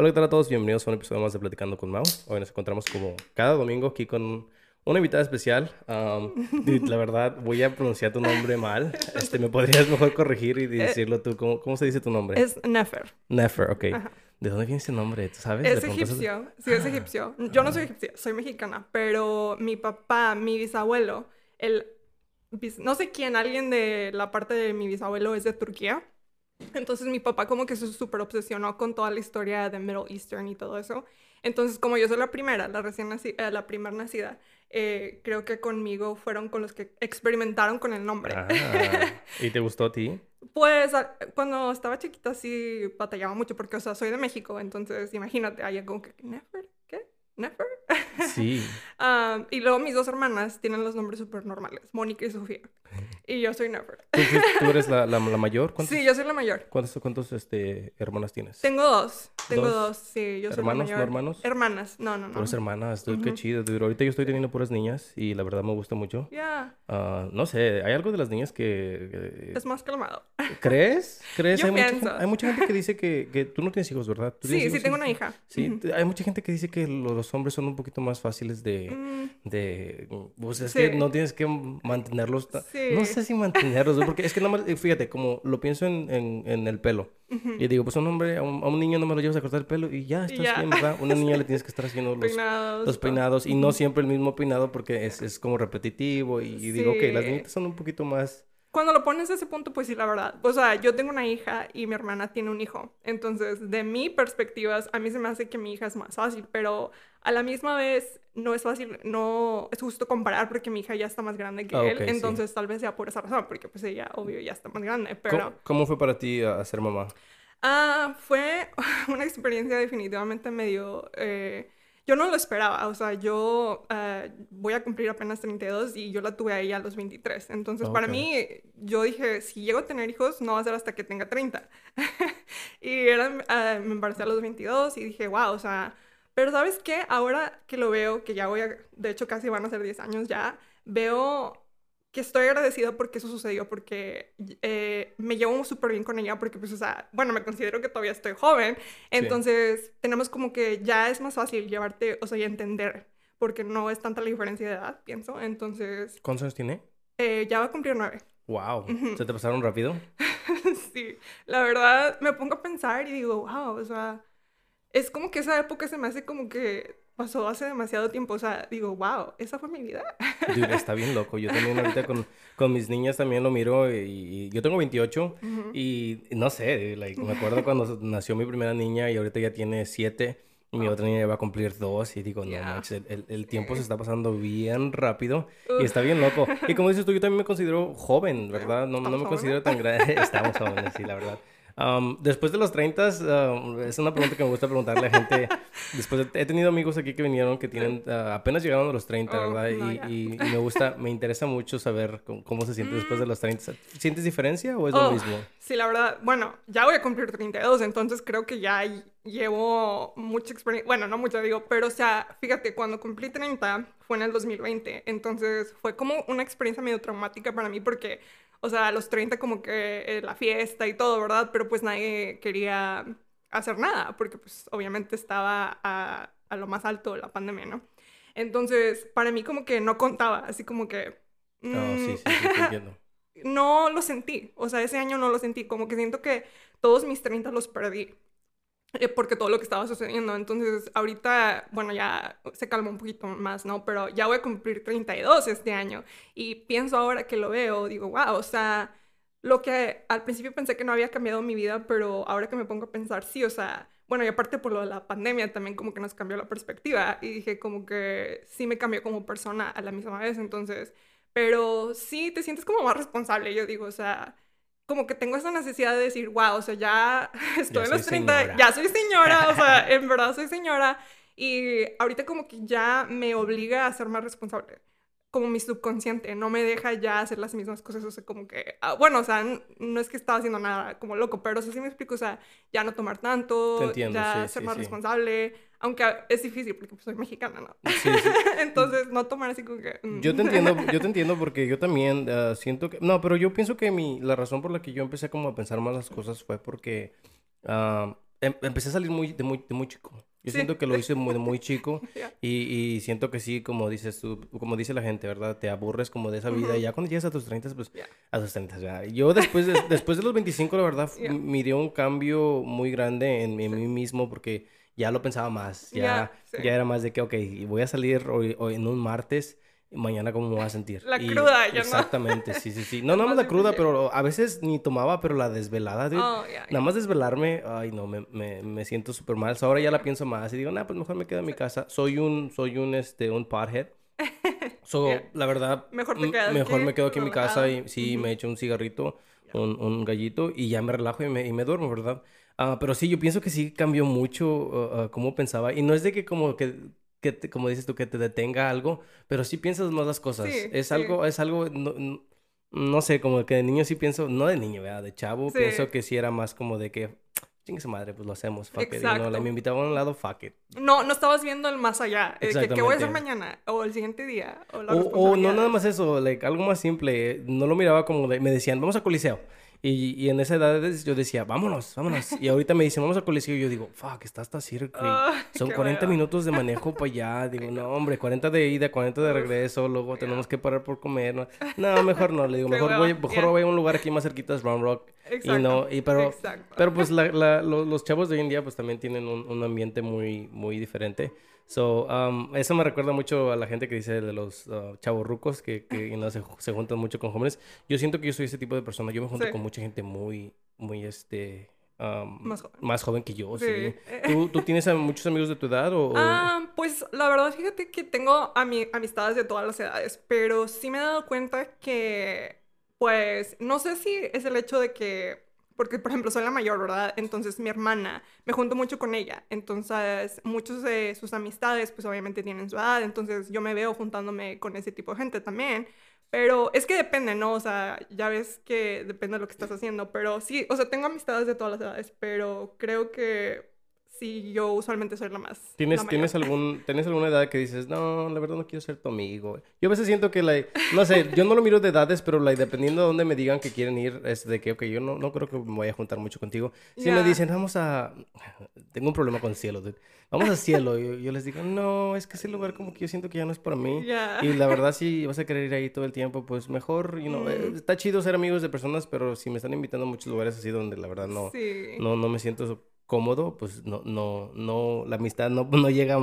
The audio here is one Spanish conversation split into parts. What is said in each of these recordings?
Hola, ¿qué tal a todos? Bienvenidos a un episodio más de Platicando con Mau. Hoy nos encontramos como cada domingo aquí con una invitada especial. Um, dude, la verdad, voy a pronunciar tu nombre mal. Este, ¿Me podrías mejor corregir y decirlo tú? ¿Cómo, cómo se dice tu nombre? Es Nefer. Nefer, ok. ¿De dónde viene ese nombre? ¿Tú sabes? Es egipcio. Sí, es egipcio. Yo no soy egipcia, soy mexicana. Pero mi papá, mi bisabuelo, el... No sé quién, alguien de la parte de mi bisabuelo es de Turquía. Entonces mi papá como que se súper obsesionó con toda la historia de Middle Eastern y todo eso. Entonces como yo soy la primera, la recién nacida, la primera nacida, eh, creo que conmigo fueron con los que experimentaron con el nombre. Ah, ¿Y te gustó a ti? Pues cuando estaba chiquita sí batallaba mucho porque, o sea, soy de México, entonces imagínate, hay como que, ¿Nefer? ¿Nefer? Sí. Ah, y luego mis dos hermanas tienen los nombres súper normales, Mónica y Sofía. Y yo soy Nefer. ¿Tú, eres la, la, mayor? Sí, yo soy la mayor. ¿Cuántos, cuántos este, hermanas tienes? Tengo dos. Tengo dos, sí. Yo soy ¿Hermanos, la mayor. no hermanos? Hermanas, no, no, no. Puras hermanas, qué chido. Ahorita yo estoy teniendo puras niñas y la verdad me gusta mucho. Ya. Ah, no sé, hay algo de las niñas que... Es más calmado. ¿Crees? ¿Crees? Yo hay, pienso. Mucha, hay mucha gente que dice que, que tú no tienes hijos, ¿verdad? ¿Tú Sí, sí, hijos? tengo una hija. Sí, hay mucha gente que dice que los hombres son un poquito más fáciles de... Mm, de pues es Sí. que no tienes que mantenerlos... Sí. No sé si mantenerlos, porque es que nada más, eh, fíjate, como lo pienso en, en, en el pelo. Y digo, pues un hombre, a un, a un niño no me lo llevas a cortar el pelo y ya, estás ya. bien, ¿verdad? Una niña le tienes que estar haciendo los, peinados. los peinados y no siempre el mismo peinado porque es, es como repetitivo y, y digo, ok, las Sí. niñitas son un poquito más... Cuando lo pones a ese punto, pues sí, la verdad. O sea, yo tengo una hija y mi hermana tiene un hijo. Entonces, de mi perspectiva, a mí se me hace que mi hija es más fácil, pero a la misma vez no es fácil, no es justo comparar porque mi hija ya está más grande que Ah, él. ok, sí. Entonces, tal vez sea por esa razón, porque pues ella, obvio, ya está más grande. Pero... ¿Cómo, cómo fue para ti uh, ser mamá? Ah, fue una experiencia definitivamente medio... eh, yo no lo esperaba, o sea, yo ah, voy a cumplir apenas 32 y yo la tuve a ella a los 23. Entonces, para Ok. mí, yo dije, si llego a tener hijos, no va a ser hasta que tenga 30. y era, ah, me embaracé a los 22 y dije, wow, o sea, pero ¿sabes qué? Ahora que lo veo, que ya voy a, de hecho casi van a ser 10 años ya, veo que estoy agradecida porque eso sucedió, porque eh, me llevo súper bien con ella, porque pues, o sea, bueno, me considero que todavía estoy joven, entonces tenemos como que ya es más fácil llevarte, o sea, y entender, porque no es tanta la diferencia de edad, pienso, entonces ¿Cuántos años tiene? eh, ya va a cumplir nueve. Wow, ¿se te pasaron rápido? sí, la verdad me pongo a pensar y digo, wow, o sea, es como que esa época se me hace como que pasó hace demasiado tiempo, o sea, digo, wow, esa fue mi vida. Dude, está bien loco. Yo también ahorita con, con mis niñas también lo miro y, y yo tengo 28 y no sé, like, me acuerdo cuando nació mi primera niña y ahorita ya tiene 7 y mi otra niña va a cumplir 2 y digo, no Yeah. manches, el, el- tiempo se está pasando bien rápido y está bien loco. Y como dices tú, yo también me considero joven, ¿verdad? No, no ¿Estamos me considero tan grande. Estamos jóvenes, sí, la verdad. Um, después de los 30, um, es una pregunta que me gusta preguntarle a gente. Después de- he tenido amigos aquí que vinieron que tienen uh, apenas llegaron a los 30, Oh, ¿verdad? no, y, y- y me gusta, me interesa mucho saber cómo, cómo se siente después de los 30. ¿Sientes diferencia o es lo Oh, mismo? Sí, la verdad, bueno, ya voy a cumplir 32, entonces creo que ya ll- llevo mucha experiencia, bueno, no mucha digo, pero o sea, fíjate, cuando cumplí 30 fue en el 2020, entonces fue como una experiencia medio traumática para mí porque, o sea, a los 30 como que eh, la fiesta y todo, ¿verdad? Pero pues nadie quería hacer nada porque pues obviamente estaba a, a lo más alto la pandemia, ¿no? Entonces, para mí como que no contaba, así como que... No, mm, sí, sí, sí, te entiendo. no lo sentí. O sea, ese año no lo sentí. Como que siento que todos mis 30 los perdí. Eh, porque todo lo que estaba sucediendo. Entonces, ahorita, bueno, ya se calmó un poquito más, ¿no? Pero ya voy a cumplir 32 este año. Y pienso ahora que lo veo, digo, wow, o sea, lo que al principio pensé que no había cambiado mi vida, pero ahora que me pongo a pensar, sí, o sea, bueno, y aparte por lo de la pandemia también como que nos cambió la perspectiva. Y dije como que sí me cambió como persona a la misma vez. Entonces, pero sí te sientes como más responsable, yo digo, o sea, como que tengo esa necesidad de decir, wow, o sea, ya estoy en los 30, señora. ya soy señora, o sea, en verdad soy señora. Y ahorita como que ya me obliga a ser más responsable. Como mi subconsciente, no me deja ya hacer las mismas cosas, o sea, como que, ah, bueno, o sea, no es que estaba haciendo nada como loco, pero o sea, sí me explico, o sea, ya no tomar tanto, entiendo, ya sí, ser sí, más sí. responsable, aunque es difícil porque pues, soy mexicana, ¿no? Entonces, no tomar así como que... mm. Yo te entiendo, yo te entiendo porque yo también ah, siento que... No, pero yo pienso que mi, la razón por la que yo empecé como a pensar más las cosas fue porque ah, em- empecé a salir muy, de, muy, de muy chico. Yo Sí. siento que lo hice muy, muy chico Ya. y, y siento que sí, como dices tú, como dice la gente, ¿verdad? Te aburres como de esa vida y ya cuando llegas a tus 30, pues Ya. a tus 30 ya. Yo después de, después de los 25, la verdad, Ya. miré un cambio muy grande en, en mí mismo porque ya lo pensaba más. Ya, Ya, sí. ya era más de que, ok, voy a salir hoy, hoy en un martes. Mañana cómo me voy a sentir. La Y- cruda, ya no. Exactamente, sí, sí, sí. No, nada más la cruda, pero a veces ni tomaba, pero la desvelada, dude. Oh, ya. Nada más desvelarme, ay no, me, me, me siento súper mal. So, ahora ya la pienso más y digo, nah, pues mejor me quedo en mi casa. Soy un, soy un, este, un pothead. So, Yeah. la verdad, Mejor te quedas mejor aquí, me quedo aquí en mi casa y sí, me echo un cigarrito, un, un gallito y ya me relajo y me, y me duermo, ¿verdad? Ah, pero sí, yo pienso que sí cambió mucho uh, uh, cómo pensaba. Y no es de que como que, que te- como dices tú, que te detenga algo, pero sí piensas más las cosas. Sí, es sí. algo, es algo, no, no- no sé, como que de niño sí pienso, no de niño, ¿verdad? De chavo, Sí. pienso que sí era más como de que, chingue su madre, pues lo hacemos, fuck it. you know, like, Exacto. me invitaban a un lado, fuck it. No, no estabas viendo el más allá. eh, que, ¿Qué voy a hacer mañana? O el siguiente día. O la O, o no nada más eso, like, algo más simple. eh, No lo miraba como de, me decían, vamos a Coliseo. Y, y en esa edad yo decía, vámonos, vámonos. Y ahorita me dicen, vamos a Coliseo. Y yo digo, fuck, está hasta Circle. Ah, Son qué 40 hueva. minutos de manejo para allá. Digo, no, hombre, 40 de ida, 40 de regreso. Luego tenemos que parar por comer. No, No, mejor no. Le digo, mejor voy, mejor ya. voy a un lugar aquí más cerquita, es Round Rock. Y Exacto, no, y pero, exacto. pero pues la- la- lo- los chavos de hoy en día pues también tienen un, un ambiente muy, muy diferente. So, um, eso me recuerda mucho a la gente que dice de los uh, chavos rucos que, que se, se juntan mucho con jóvenes. Yo siento que yo soy ese tipo de persona. Yo me junto Sí. con mucha gente muy, muy, este... um, Más joven. más joven que yo, sí. Sí. ¿Tú, tú tienes a muchos amigos de tu edad o...? o- Ah, pues la verdad, fíjate que tengo ami- amistades de todas las edades, pero sí me he dado cuenta que, pues, no sé si es el hecho de que, porque por ejemplo soy la mayor, ¿verdad? Entonces mi hermana, me junto mucho con ella, entonces muchos de sus amistades, pues obviamente tienen su edad, entonces yo me veo juntándome con ese tipo de gente también. Pero es que depende, ¿no? O sea, ya ves que depende de lo que estás haciendo. Pero sí, o sea, tengo amistades de todas las edades, pero creo que sí, yo usualmente soy la más. ¿Tienes, la. ¿tienes, algún, ¿Tienes alguna edad que dices, no, la verdad no quiero ser tu amigo? Yo a veces siento que, like, no sé, yo no lo miro de edades, pero like, dependiendo de dónde me digan que quieren ir, es de que, ok, yo no, no creo que me voy a juntar mucho contigo. Si me Ya. dicen, vamos a... Tengo un problema con cielo, dude. Vamos al cielo. Yo, yo les digo, no, es que ese lugar como que yo siento que ya no es para mí. Ya. Y la verdad, si vas a querer ir ahí todo el tiempo, pues mejor, you know, eh, Mm. está chido ser amigos de personas, pero si me están invitando a muchos lugares así donde la verdad no Sí. no, no me siento cómodo, pues no, no, no, la amistad no, no llega,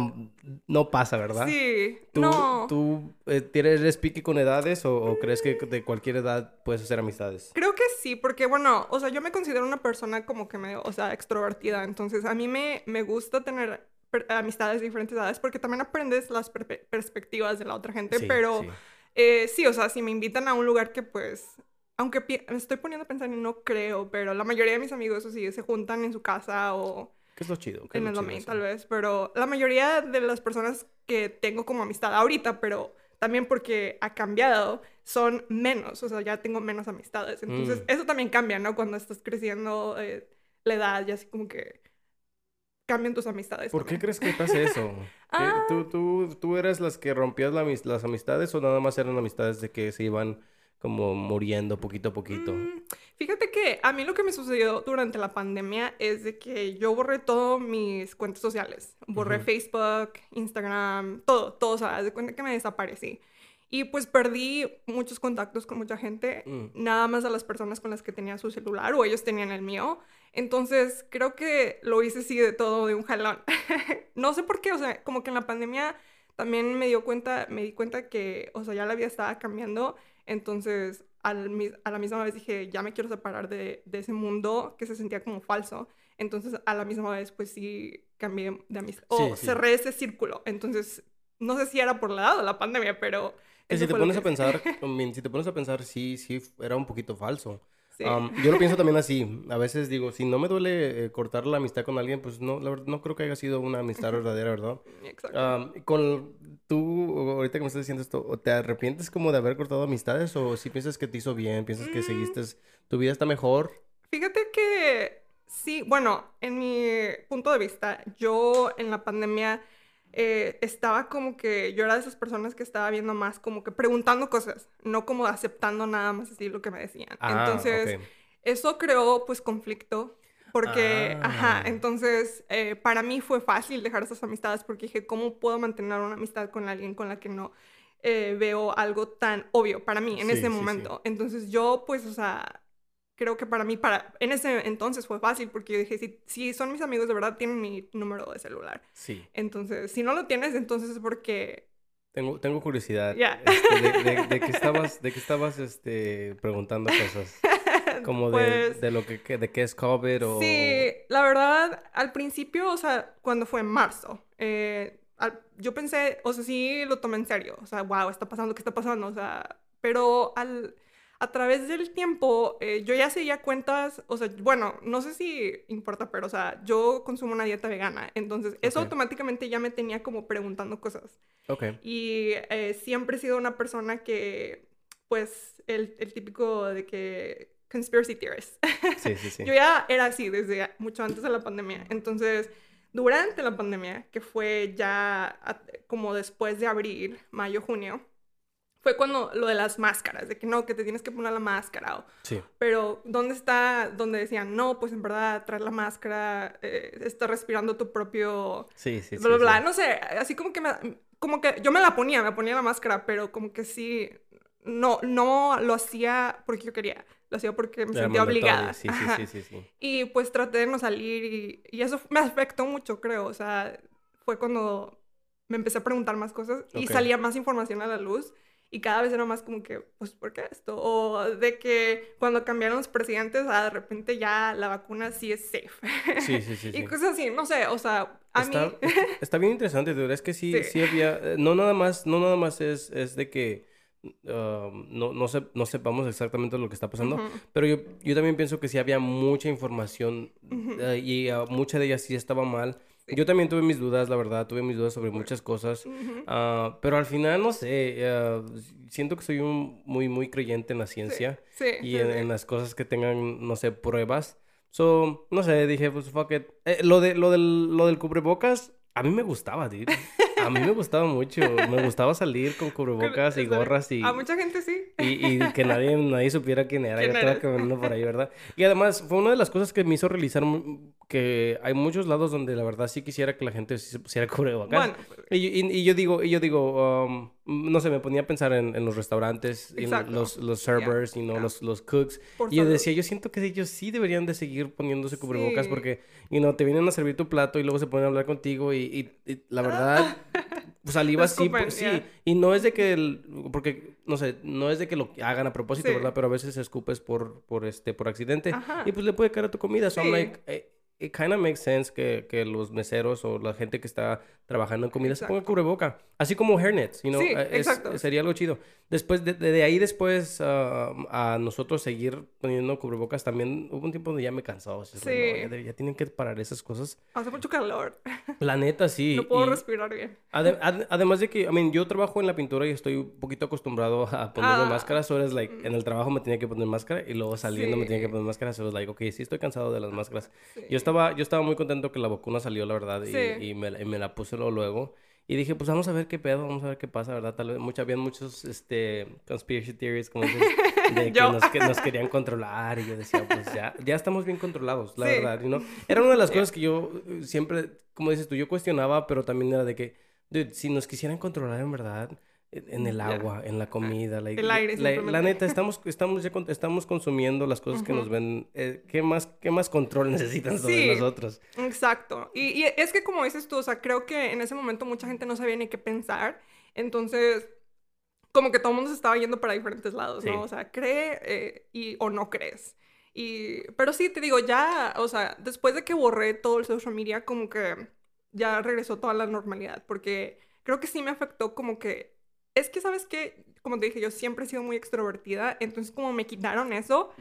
no pasa, ¿verdad? Sí. ¿Tú, no. tú eh, tienes- eres pique con edades o, o crees que de cualquier edad puedes hacer amistades? Creo que sí, porque bueno, o sea, yo me considero una persona como que medio, o sea, extrovertida, entonces a mí me, me gusta tener amistades de diferentes edades porque también aprendes las perspectivas de la otra gente, Sí, pero sí. eh, sí, o sea, si me invitan a un lugar que pues, aunque me estoy poniendo a pensar y no creo, pero la mayoría de mis amigos, o sí, se juntan en su casa o ¿Qué es lo chido? ¿Qué es en el domain tal vez, pero la mayoría de las personas que tengo como amistad ahorita, pero también porque ha cambiado, son menos, o sea, ya tengo menos amistades. Entonces, Mm. eso también cambia, ¿no? Cuando estás creciendo eh, la edad y así como que cambian tus amistades. ¿Por qué crees que pasa eso? ¿Qué- Ah. ¿Tú, tú, ¿Tú eras las que rompías la las amistades o nada más eran amistades de que se iban como muriendo poquito a poquito? Mm, fíjate que a mí lo que me sucedió durante la pandemia es de que yo borré todos mis cuentas sociales. Borré. Facebook, Instagram, todo, todo. O sea, de cuenta que me desaparecí. Y pues perdí muchos contactos con mucha gente, Mm. nada más a las personas con las que tenía su celular o ellos tenían el mío. Entonces creo que lo hice así de todo de un jalón. no sé por qué, o sea, como que en la pandemia también me dio cuenta, me di cuenta que, o sea, ya la vida estaba cambiando. Entonces, al, a la misma vez dije, ya me quiero separar de, de ese mundo que se sentía como falso. Entonces, a la misma vez, pues sí, cambié de amistad. O Sí, cerré ese círculo. Entonces, no sé si era por la edad de la pandemia, pero... Que si te pones a pensar, si te pones a pensar, sí, sí, era un poquito falso. Sí. Um, yo lo pienso también así. A veces digo, si no me duele eh, cortar la amistad con alguien, pues no, la verdad, no creo que haya sido una amistad verdadera, ¿verdad? Exacto. Um, con tú, ahorita que me estás diciendo esto, ¿te arrepientes como de haber cortado amistades o si piensas que te hizo bien, piensas que Mm. seguiste, tu vida está mejor? Fíjate que sí, bueno, en mi punto de vista, yo en la pandemia eh, estaba como que yo era de esas personas que estaba viendo más como que preguntando cosas, no como aceptando nada más así lo que me decían. Ah, Entonces, eso creó pues conflicto. porque, ajá, Ah. entonces eh, para mí fue fácil dejar esas amistades porque dije, ¿cómo puedo mantener una amistad con alguien con la que no eh, veo algo tan obvio para mí en Sí, ese sí, sí. momento? Entonces yo, pues, o sea, creo que para mí, para, en ese entonces fue fácil porque yo dije, si, si son mis amigos de verdad, tienen mi número de celular. Sí. Entonces, si no lo tienes, entonces es porque... Tengo, tengo curiosidad. Ya. este, de, de- de que estabas, de que estabas este, preguntando cosas. Como de, Pues- de lo que, que- de qué es COVID o... Sí, la verdad, al principio, o sea, cuando fue en marzo, eh, al- yo pensé, o sea, sí lo tomé en serio, o sea, wow, está pasando, ¿qué está pasando? O sea, pero al, a través del tiempo, eh, yo ya seguía cuentas, o sea, bueno, no sé si importa, pero, o sea, yo consumo una dieta vegana, entonces eso Ok. automáticamente ya me tenía como preguntando cosas. Ok. Y eh, siempre he sido una persona que, pues, el, el típico de que conspiracy theorist. Sí, sí, sí. Yo ya era así desde mucho antes de la pandemia. Entonces, durante la pandemia, que fue ya como después de abril, mayo, junio, fue cuando lo de las máscaras, de que no, que te tienes que poner la máscara. o- Sí. pero, ¿dónde está donde decían, no, pues en verdad, traer la máscara, eh, está respirando tu propio Sí, sí, sí. bla, bla, bla. sí. No sé, así como que me, como que yo me la ponía, me ponía la máscara, pero como que sí, no, no lo hacía porque yo quería, lo hacía porque me Era sentía obligada. Sí, sí, sí, sí, sí. Y pues traté de no salir y, y eso me afectó mucho, creo. O sea, fue cuando me empecé a preguntar más cosas y Ok. salía más información a la luz. Y cada vez era más como que, pues, ¿por qué esto? O de que cuando cambiaron los presidentes, ah, de repente ya la vacuna sí es safe. Sí, sí, sí, y sí. cosas así, no sé, o sea, a Está, mí... está- bien interesante, de verdad es que sí, Sí. sí había, eh, no nada más, no nada más es, es de que um, no, no, no sepamos exactamente lo que está pasando, pero yo, yo también pienso que sí había mucha información eh, y ah, mucha de ella sí estaba mal. Yo también tuve mis dudas, la verdad, tuve mis dudas sobre muchas cosas, ah, pero al final, no sé, ah, siento que soy un muy, muy creyente en la ciencia Sí, y sí, en, sí. en las cosas que tengan, no sé, pruebas. So, no sé, dije, pues fuck it. Eh, lo, de, lo, del, lo del cubrebocas, a mí me gustaba, dude. A mí me gustaba mucho. Me gustaba salir con cubrebocas y gorras y, A mucha gente sí. y, y que nadie, nadie supiera quién era. ¿Quién Yo estaba caminando por ahí, ¿verdad? Y además, fue una de las cosas que me hizo realizar que hay muchos lados donde la verdad sí quisiera que la gente se pusiera cubrebocas. Bueno, Y, yo- y- y yo digo, y yo digo, um, no sé, me ponía a pensar en, en los restaurantes, en los, los servers, y no ya. los, los cooks. por Y yo decía, yo siento que ellos sí deberían de seguir poniéndose cubrebocas Sí. porque, y no, te vienen a servir tu plato y luego se ponen a hablar contigo y, y- y la verdad, saliva pues, sí. ya. Y no es de que, el- porque, no sé, no es de que lo hagan a propósito, Sí. ¿verdad? Pero a veces escupes por, por, este, por accidente Ajá. y pues le puede caer a tu comida. So I'm Sí. like, eh, it kind of makes sense que, que los meseros o la gente que está trabajando en comida se ponga Exacto. cubreboca. Así como hairnets, you know, Sí, eh, es- exacto. sería algo chido. Después, de, de- ahí después ah, a nosotros seguir poniendo cubrebocas también hubo un tiempo donde ya me cansaba. Sí. no, ya, ya tienen que parar esas cosas. Hace mucho calor. La neta, sí. no puedo y respirar bien. ade- ad- además de que, I mean, yo trabajo en la pintura y estoy un poquito acostumbrado a ponerme Ah. máscaras. So, es like, en el trabajo me tenía que poner máscara y luego saliendo me tenía que Sí. poner máscara. So, was like, ok, sí estoy cansado de las máscaras. Sí. Yo estaba, yo estaba muy contento que la vacuna salió, la verdad, y, Sí. y me, y me la puse luego, luego. Y dije, pues vamos a ver qué pedo, vamos a ver qué pasa, ¿verdad? Tal vez, mucha, habían muchos, este, conspiracy theories, como dices, de que nos, que nos querían controlar. Y yo decía, pues ya, ya estamos bien controlados, la Sí. verdad, ¿no? Era una de las cosas que yo eh, siempre, como dices tú, yo cuestionaba, pero también era de que, dude, si nos quisieran controlar en verdad, en el agua, en la comida, like, El aire, la, la neta, estamos, estamos, ya con- estamos consumiendo las cosas que nos ven. eh, ¿qué, más, ¿Qué más control necesitan sobre Sí. nosotros? Exacto. Y, y es que como dices tú, o sea, creo que en ese momento mucha gente no sabía ni qué pensar. Entonces, como que todo el mundo se estaba yendo para diferentes lados, Sí. ¿no? O sea, cree eh, y, o no crees. Y, pero sí, te digo, ya, o sea, después de que borré todo el social media, como que ya regresó toda la normalidad, porque creo que sí me afectó como que, es que, ¿sabes qué? Como te dije, yo siempre he sido muy extrovertida, entonces como me quitaron eso,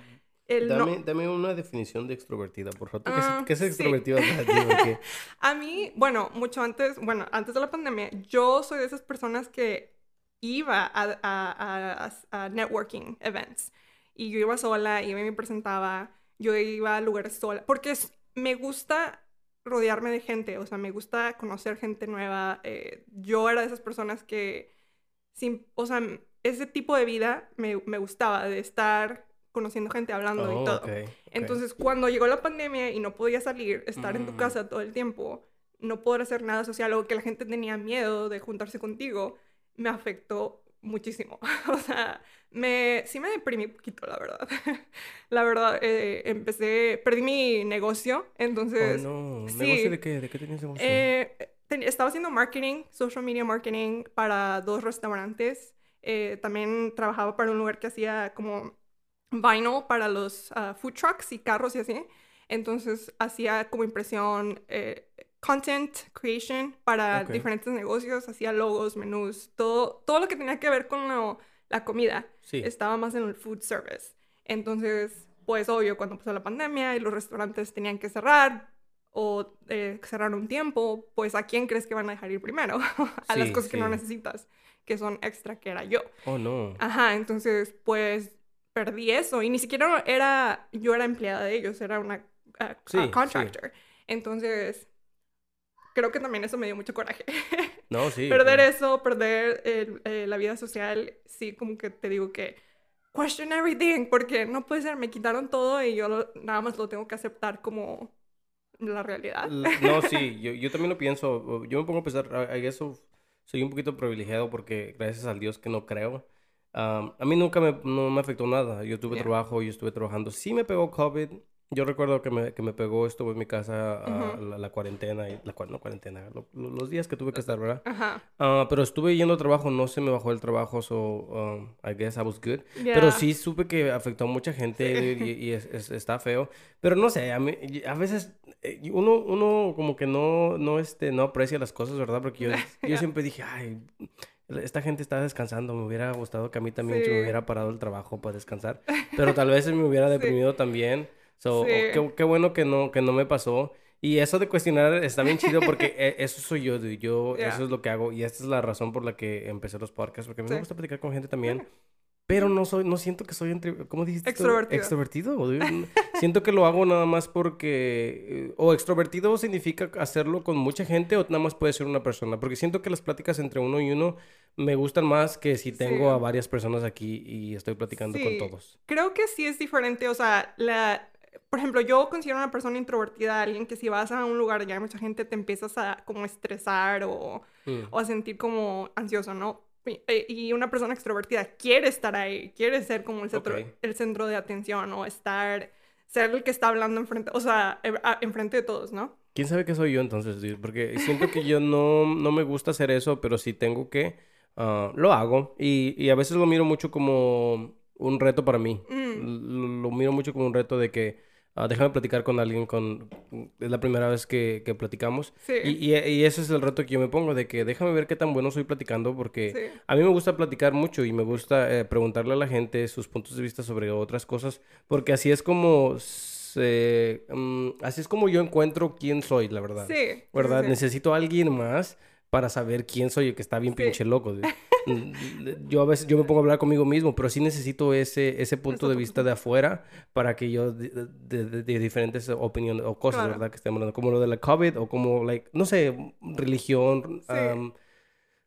el no... Dame, dame una definición de extrovertida, por favor. ¿Tú ¿Qué, es- sí. extrovertida para A mí, bueno, mucho antes, bueno, antes de la pandemia, yo soy de esas personas que iba a, a- a- a- a networking events. Y yo iba sola, iba y me presentaba, yo iba a lugares sola, porque es- me gusta rodearme de gente, o sea, me gusta conocer gente nueva. eh, yo era de esas personas que, sin, o sea, ese tipo de vida me, me gustaba, de estar conociendo gente, hablando Oh, y todo. ok, ok. Entonces, cuando llegó la pandemia y no podía salir, estar en tu Mm. casa todo el tiempo, no poder hacer nada social o que la gente tenía miedo de juntarse contigo, me afectó muchísimo. o sea, me, sí me deprimí un poquito, la verdad. la verdad, eh, empecé, perdí mi negocio, entonces... Oh, no. sí. ¿Negocio de qué? ¿De qué tenías negocio? Eh, estaba haciendo marketing, social media marketing para dos restaurantes. Eh, también trabajaba para un lugar que hacía como vinyl para los ah, food trucks y carros y así. Entonces hacía como impresión, eh, content creation para diferentes negocios, hacía logos, menús, todo, todo lo que tenía que ver con lo- la comida sí. estaba más en el food service. Entonces, pues obvio, cuando pasó la pandemia y los restaurantes tenían que cerrar o eh, cerrar un tiempo, pues ¿a quién crees que van a dejar ir primero? a las Sí, cosas que no sí. necesitas, que son extra, que era yo. Oh, no. Ajá, entonces, pues perdí eso y ni siquiera era, yo era empleada de ellos, era una ah, Sí, sí. contractor. Entonces, creo que también eso me dio mucho coraje. No, sí. perder eso, perder el- eh, la vida social, sí, como que te digo que question everything, porque no puede ser, me quitaron todo y yo lo- nada más lo tengo que aceptar como la realidad. No, sí, yo, yo también lo pienso. Yo me pongo a pensar, a, a eso soy un poquito privilegiado porque gracias al Dios que no creo. Am, a mí nunca me, no me afectó nada. Yo tuve Yeah. trabajo, yo estuve trabajando. Sí me pegó COVID. Yo recuerdo que me, que me pegó, estuve en mi casa ah, la, la cuarentena, y, la, no cuarentena, lo- lo- los días que tuve que estar, ¿verdad? Ajá. Ah, pero estuve yendo a trabajo, no se me bajó el trabajo, so um, I guess I was good. Yeah. Pero sí supe que afectó a mucha gente Sí. y, y es- es- está feo. Pero no sé, a, mí, a veces eh, uno, uno como que no, no, este, no aprecia las cosas, ¿verdad? Porque yo, siempre dije, ay, esta gente está descansando, me hubiera gustado que a mí también se me Sí. hubiera parado el trabajo para descansar. Pero tal vez me hubiera Sí. deprimido también. So, Sí. qué, qué bueno que no, que no me pasó. Y eso de cuestionar está bien chido porque eh, eso soy yo, dude. Yo, Yeah. eso es lo que hago. Y esta es la razón por la que empecé los podcasts, porque a mí me Sí. gusta platicar con gente también. Pero no soy, no siento que soy, entre, ¿cómo dijiste? Extrovertido. Extrovertido. dude. siento que lo hago nada más porque, o extrovertido significa hacerlo con mucha gente o nada más puede ser una persona. Porque siento que las pláticas entre uno y uno me gustan más que si tengo Sí. a varias personas aquí y estoy platicando Sí. con todos. Creo que sí es diferente, o sea, la... Por ejemplo, yo considero una persona introvertida alguien que si vas a un lugar y hay mucha gente te empiezas a como estresar o, Mm. o a sentir como ansioso, ¿no? Y, eh, y una persona extrovertida quiere estar ahí, quiere ser como el centro, Ok. el centro de atención o estar, ser el que está hablando enfrente, o sea, e- a- enfrente de todos, ¿no? ¿Quién sabe qué soy yo entonces? Porque siento que yo no, no me gusta hacer eso, pero si tengo que, ah, lo hago. Y, y a veces lo miro mucho como un reto para mí. Mm, Lo, lo miro mucho como un reto de que ah, déjame platicar con alguien con... Es la primera vez que, que platicamos. sí, Y, y, y ese es el reto que yo me pongo, de que déjame ver qué tan bueno soy platicando, porque sí, a mí me gusta platicar mucho y me gusta eh, preguntarle a la gente sus puntos de vista sobre otras cosas, porque así es como se, mm, así es como yo encuentro quién soy, la verdad. sí, ¿Verdad? sí. Necesito a alguien más para saber quién soy, el que está bien Sí. pinche loco. Mm, yo a veces yo me pongo a hablar conmigo mismo, pero sí necesito ese, ese punto de vista de afuera para que yo de, de- de- de diferentes opiniones o cosas, Claro. ¿verdad? Que estemos hablando, como lo de la COVID o como, like, no sé, religión. Sí. um,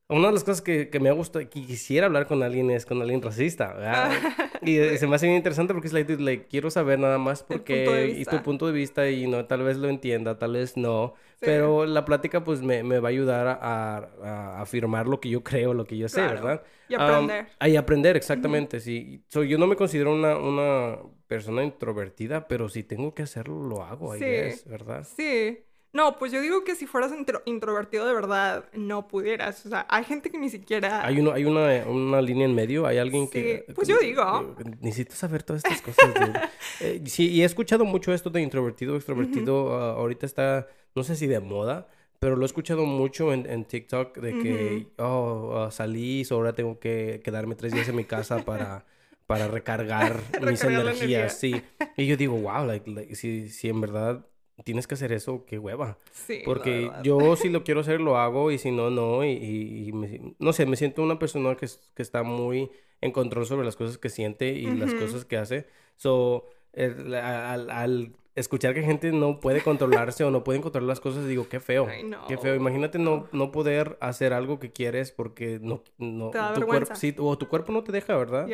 una de las cosas que, que me gusta, que quisiera hablar con alguien es con alguien racista, ¿verdad? Y eh, se me hace bien interesante porque es like, like, quiero saber nada más porque y tu punto de vista y no, tal vez lo entienda, tal vez no, Sí. pero la plática pues me, me va a ayudar a, afirmar lo que yo creo, lo que yo sé, Claro. ¿verdad? Y Um, aprender. ah, y aprender, exactamente, sí. So, yo no me considero una, una persona introvertida, pero si tengo que hacerlo, lo hago, Sí. guess, ¿verdad? Sí. No, pues yo digo que si fueras intro- introvertido de verdad, no pudieras. O sea, hay gente que ni siquiera... Hay, uno, hay una, una línea en medio, hay alguien que... Sí, pues yo digo. Necesito saber todas estas cosas. dude. Eh, sí, y he escuchado mucho esto de introvertido, extrovertido. ah, ahorita está, no sé si de moda, pero lo he escuchado mucho en, en TikTok de que, oh, ah, salí, ahora tengo que quedarme tres días en mi casa para, para recargar mis energías. Sí. Y yo digo, wow, like, like, si, si en verdad tienes que hacer eso, qué hueva. Sí, Porque yo si lo quiero hacer, lo hago y si no, no. Y, y- y me- no sé, me siento una persona que, que está muy en control sobre las cosas que siente y las Ujú. cosas que hace. So, el- al, al escuchar que gente no puede controlarse o no pueden controlar las cosas, digo, qué feo. Ay, no. Qué feo. Imagínate no, no poder hacer algo que quieres porque no, no Te da tu cuerpo, vergüenza. sí, o tu cuerpo no te deja, ¿verdad?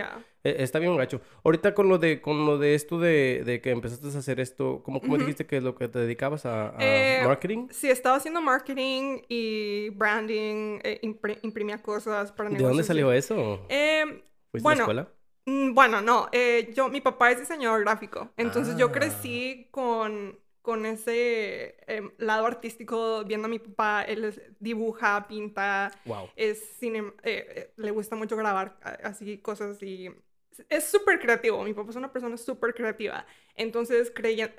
Eh, Está bien gacho. Ahorita con lo de, con lo de esto de, de que empezaste a hacer esto, ¿cómo, cómo dijiste que es lo que te dedicabas a, a Eh, marketing? Sí, estaba haciendo marketing y branding, eh, imprimía cosas para ¿De negocios. dónde y- salió eso? Eh, ¿Fuiste bueno, a la escuela? Mm, Bueno, no, eh, yo, mi papá es diseñador gráfico, entonces yo Ah. crecí con, con ese em, lado artístico, viendo a mi papá, él dibuja, pinta, Wow. es cine, eh, le gusta mucho grabar así cosas y es súper creativo, mi papá es una persona súper creativa, entonces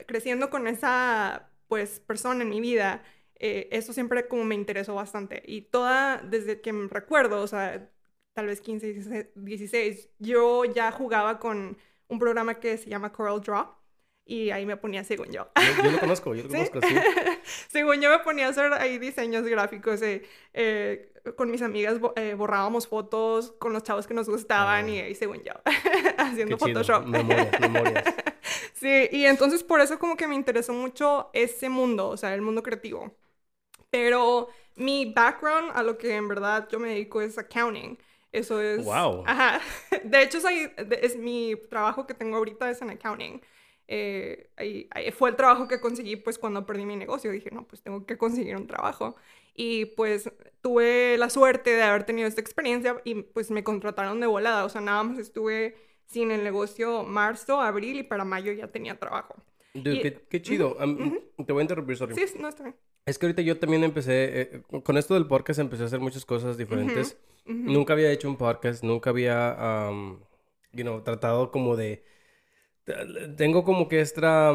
creciendo con esa, pues, persona en mi vida, eh, eso siempre como me interesó bastante y toda, desde que me recuerdo, o sea, tal vez 15, 16, 16, yo ya jugaba con un programa que se llama Coral Draw y ahí me ponía según yo. Yo, yo lo conozco, yo lo ¿Sí? conozco, sí. Según yo me ponía a hacer ahí diseños gráficos, eh, eh, con mis amigas eh, borrábamos fotos con los chavos que nos gustaban Ah. y ahí según yo, haciendo. Photoshop. Memorias, memorias. Sí, y entonces por eso como que me interesó mucho ese mundo, o sea, el mundo creativo. Pero mi background a lo que en verdad yo me dedico es accounting. Eso es... Wow. Ajá. De hecho, es, ahí- de- es mi trabajo que tengo ahorita es en accounting. Eh, ahí- ahí fue el trabajo que conseguí pues cuando perdí mi negocio. Dije, no, pues tengo que conseguir un trabajo. Y pues tuve la suerte de haber tenido esta experiencia y pues me contrataron de volada. O sea, nada más estuve sin el negocio marzo, abril y para mayo ya tenía trabajo. Dude, Y- qué, qué chido. Te voy a interrumpir, sorry. Sí, no está bien. Es que ahorita yo también empecé, eh, con esto del podcast empecé a hacer muchas cosas diferentes. Ujú. Nunca había hecho un podcast, nunca había, um, you know, tratado como de... Tengo como que esta,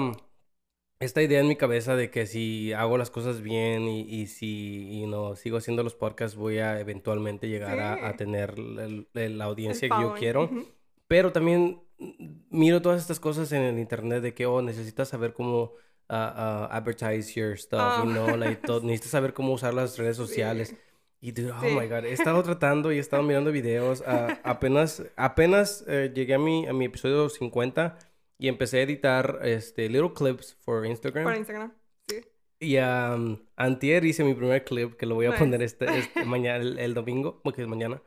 esta idea en mi cabeza de que si hago las cosas bien y, y si, you know, sigo haciendo los podcasts voy a eventualmente llegar a, a Sí. tener la audiencia que yo quiero. ujú. Pero también mm, miro todas estas cosas en el internet de que, oh, necesitas saber cómo ah, ah, advertise your stuff, Ah. you know, like, todo- necesitas saber cómo usar las redes Sí. sociales. Y dude, oh Sí. my God, he estado tratando y he estado mirando videos. ah, apenas apenas eh, llegué a mi, a mi episodio 50 y empecé a editar este, little clips for Instagram. Para Instagram. Sí. Y um, antier hice mi primer clip que lo voy a Nice. poner este, este mañana, el, el domingo, porque es mañana.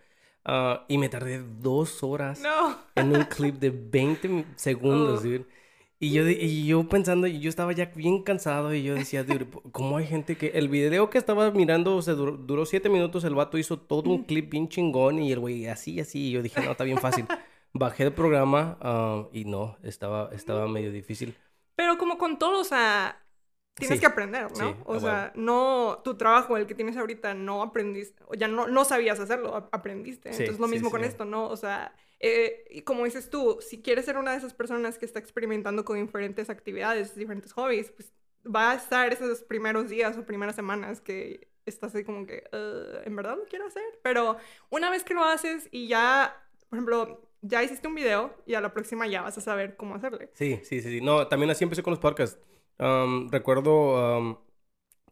Ah, y me tardé dos horas No. en un clip de 20 mi- segundos, Oh. dude. Y yo, y yo pensando, y yo estaba ya bien cansado y yo decía, ¿cómo hay gente que... El video que estaba mirando, o sea, duró, duró siete minutos, el vato hizo todo un clip bien chingón y el güey así, así, y yo dije, no, está bien fácil. Bajé el programa ah, y no, estaba, estaba medio difícil. Pero como con todo, o sea, tienes Sí. que aprender, ¿no? Sí, o sea, no, tu trabajo, el que tienes ahorita, no aprendiste, o ya no, no sabías hacerlo, aprendiste. Sí, Entonces, lo mismo con esto, ¿no? O sea, eh, y como dices tú, si quieres ser una de esas personas que está experimentando con diferentes actividades, diferentes hobbies, pues va a estar esos primeros días o primeras semanas que estás ahí como que, "Uh, en verdad lo quiero hacer. Pero una vez que lo haces y ya, por ejemplo, ya hiciste un video y a la próxima ya vas a saber cómo hacerle. Sí, sí, sí, sí. No, también así empecé con los podcasts. Recuerdo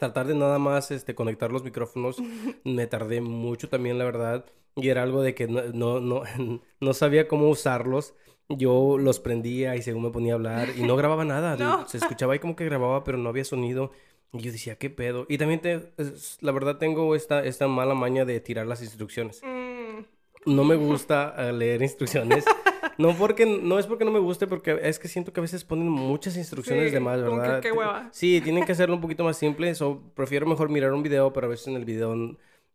tratar de nada más este, conectar los micrófonos. Me tardé mucho también, la verdad. Y era algo de que no, no, no, no sabía cómo usarlos. Yo los prendía y según me ponía a hablar y no grababa nada. No. Se escuchaba ahí como que grababa, pero no había sonido. Y yo decía, ¿qué pedo? Y también, te, la verdad, tengo esta, esta mala maña de tirar las instrucciones Mm, no me gusta eh, leer instrucciones. No porque no es porque no me guste, porque es que siento que a veces ponen muchas instrucciones Sí, de más, que ¿verdad? qué hueva. Sí, tienen que hacerlo un poquito más simple. So, prefiero mejor mirar un video, pero a veces en el video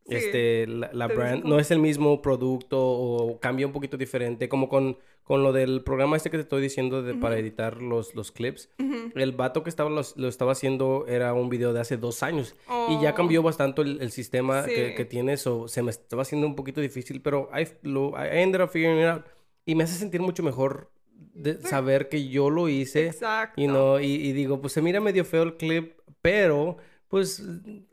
Sí, este la, brand como- no es el mismo producto o cambia un poquito diferente, como con con lo del programa este que te estoy diciendo de, para editar los, los clips. El vato que estaba los- lo estaba haciendo era un video de hace dos años. Y ya Oh. cambió bastante el, el sistema que, que tiene, so, se me estaba haciendo un poquito difícil, pero I, lo, I ended up figuring it out. Y me hace sentir mucho mejor de saber que yo lo hice. Exacto. Y, no, y, y digo, pues se mira medio feo el clip, pero pues...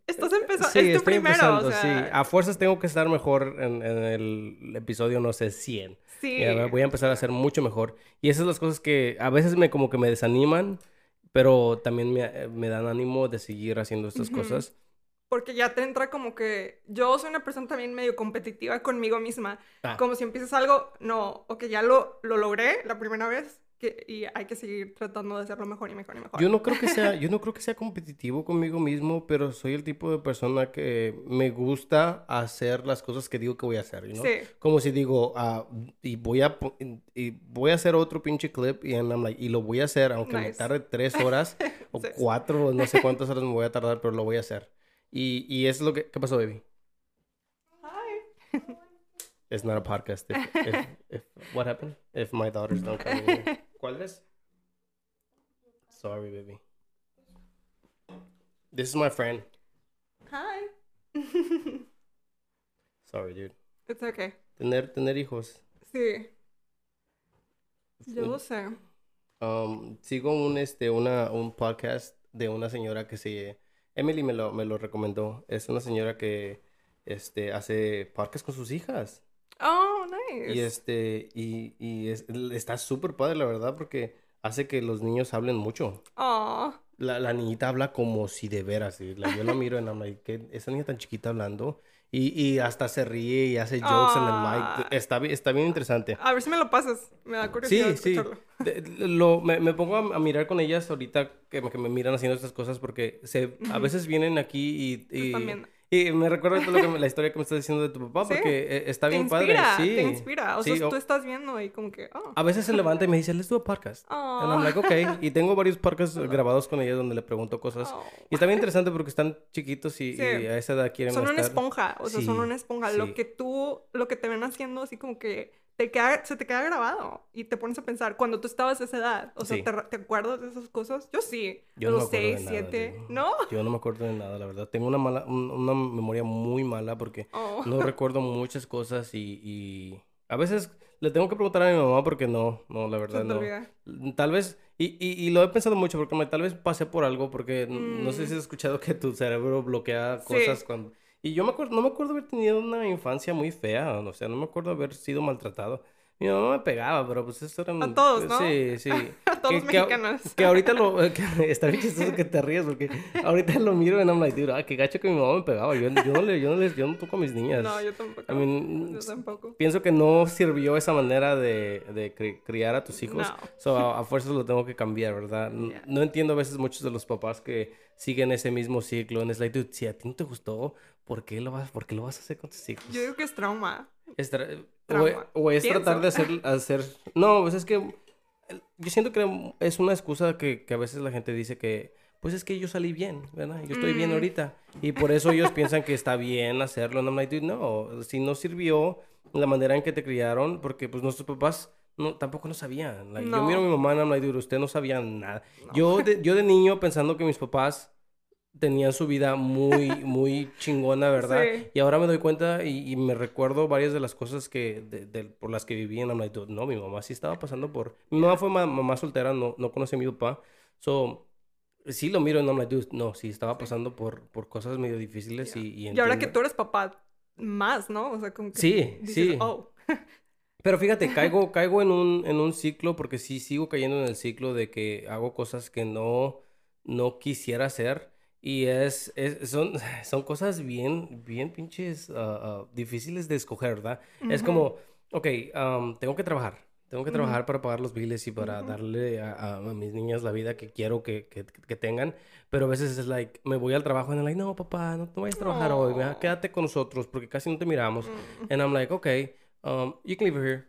Estás empezando, Sí, es tu estoy primero, empezando, o sea, sí. A fuerzas tengo que estar mejor en, en el episodio, no sé, 100. sí. Voy a empezar a hacer mucho mejor. Y esas son las cosas que a veces me como que me desaniman, pero también me, me dan ánimo de seguir haciendo estas Ujú. cosas. Porque ya te entra como que yo soy una persona también medio competitiva conmigo misma. Ah. Como si empiezas algo, no, ok, ya lo, lo logré la primera vez, que, y hay que seguir tratando de hacerlo mejor y mejor y mejor. Yo no creo que sea, yo no creo que sea competitivo conmigo mismo, pero soy el tipo de persona que me gusta hacer las cosas que digo que voy a hacer, ¿no? Sí. Como si digo, ah, y voy a y voy a hacer otro pinche clip y, I'm like, y lo voy a hacer, aunque me Nice. tarde tres horas o Sí. cuatro, no sé cuántas horas me voy a tardar, pero lo voy a hacer. Y, y es lo que, ¿qué pasó, baby? Hi. It's not a podcast. If, if, if, what happened? If my daughters don't come in. ¿Cuál es? Sorry, baby. This is my friend. Hi. Sorry, dude. It's okay. Tener, tener hijos. Sí. Yo lo sé. Um, sigo un, este, una, un podcast de una señora que se... Emily me lo, me lo recomendó. Es una señora que este, hace podcast con sus hijas. Oh, nice. Y este, y, y es- está súper padre, la verdad, porque hace que los niños hablen mucho. Oh, La, la niñita habla como si de veras, y la- yo la miro en I'm like, ¿qué? esa niña tan chiquita hablando. Y, y hasta se ríe y hace jokes en el Ah. mic. Está, bi- está bien interesante. a ver si me lo pasas. Me da curiosidad Sí, sí. escucharlo. De- lo, me, me pongo a, a mirar con ellas ahorita que, me- que me miran haciendo estas cosas porque se, a veces vienen aquí y, y. y me recuerda la historia que me estás diciendo de tu papá Sí. porque eh, está Te bien inspira, padre. Sí, te inspira. O Sí, sea, o- tú estás viendo y como que, oh. A veces se levanta y me dice, let's do a podcast. And I'm Oh. like, ok. Y tengo varios podcasts grabados con ella donde le pregunto cosas. Oh. Y está bien interesante porque están chiquitos y, Sí. y a esa edad quieren Son una estar- esponja, o sea, son una esponja. Lo que tú, lo que te ven haciendo, así como que te queda, se te queda grabado y te pones a pensar, cuando tú estabas a esa edad, o sea, Sí. ¿te, te acuerdas de esas cosas? Yo sí, Yo a no los acuerdo de 6, nada, 7, dude. ¿no? Yo no me acuerdo de nada, la verdad. Tengo una mala, un- una memoria muy mala porque Oh. no recuerdo muchas cosas y, y a veces le tengo que preguntar a mi mamá porque no, no, la verdad no. olvida. Tal vez, y, y, y lo he pensado mucho porque me- tal vez pasé por algo porque no sé Mm. si has escuchado que tu cerebro bloquea Sí. cosas cuando... Y yo me acuerdo, no me acuerdo haber tenido una infancia muy fea, o sea, no me acuerdo haber sido maltratado. Mi mamá me pegaba, pero pues eso era... A todos, ¿no? Sí, sí. A todos los que, a- mexicanos. que ahorita lo... que está bien chistoso que te ríes porque ahorita lo miro y I'm like, dude, ah, qué gacho que mi mamá me pegaba. Yo, yo, no, le, yo, no, les, yo no toco a mis niñas. No, yo tampoco. I mean, yo tampoco. pienso que no sirvió esa manera de, de cri- criar a tus hijos. No. So, a, a fuerzas lo tengo que cambiar, ¿verdad? Yeah. No entiendo a veces muchos de los papás que siguen ese mismo ciclo. And it's like, dude, si a ti no te gustó, ¿por qué lo vas, por qué lo vas a hacer con tus hijos? Yo digo que es trauma. Es tra- Trauma. o es tratar de hacer, hacer... No, pues es que yo siento que es una excusa que, que a veces la gente dice que, pues es que yo salí bien, ¿verdad? Yo estoy bien Mm. ahorita. Y por eso ellos piensan que está bien hacerlo. And I'm like, no, si no sirvió la manera en que te criaron, porque pues nuestros papás no, tampoco no sabían. Like, Yo miro a mi mamá and I'm like, dude, usted no sabía nada. Yo, de, yo de niño pensando que mis papás tenían su vida muy, muy chingona, ¿verdad? Sí. Y ahora me doy cuenta y, y me recuerdo varias de las cosas que, de- de- por las que viví en I'm like, no, mi mamá sí estaba pasando por... Mi mamá fue ma- mamá soltera, no, no conocí a mi papá. So, sí lo miro y I'm like, dude, no, sí estaba pasando por, por cosas medio difíciles y, y Y ahora que tú eres papá, más, ¿no? O sea, como que Sí, dices, sí. oh, Pero fíjate, caigo, caigo en un, en un ciclo porque sí sigo cayendo en el ciclo de que hago cosas que no, no quisiera hacer. Y es, es- son, son cosas bien, bien pinches ah, ah, difíciles de escoger, ¿verdad? Es Ujú. como, ok, um, tengo que trabajar. Tengo que trabajar para pagar los biles y para Ujú. darle a, a- a mis niñas la vida que quiero que, que, que tengan. Pero a veces es like, me voy al trabajo y I'm like, no, papá, no, no vayas a trabajar hoy. mira, No. Quédate con nosotros porque casi no te miramos. mm, And I'm like, okay, um, you can leave her here.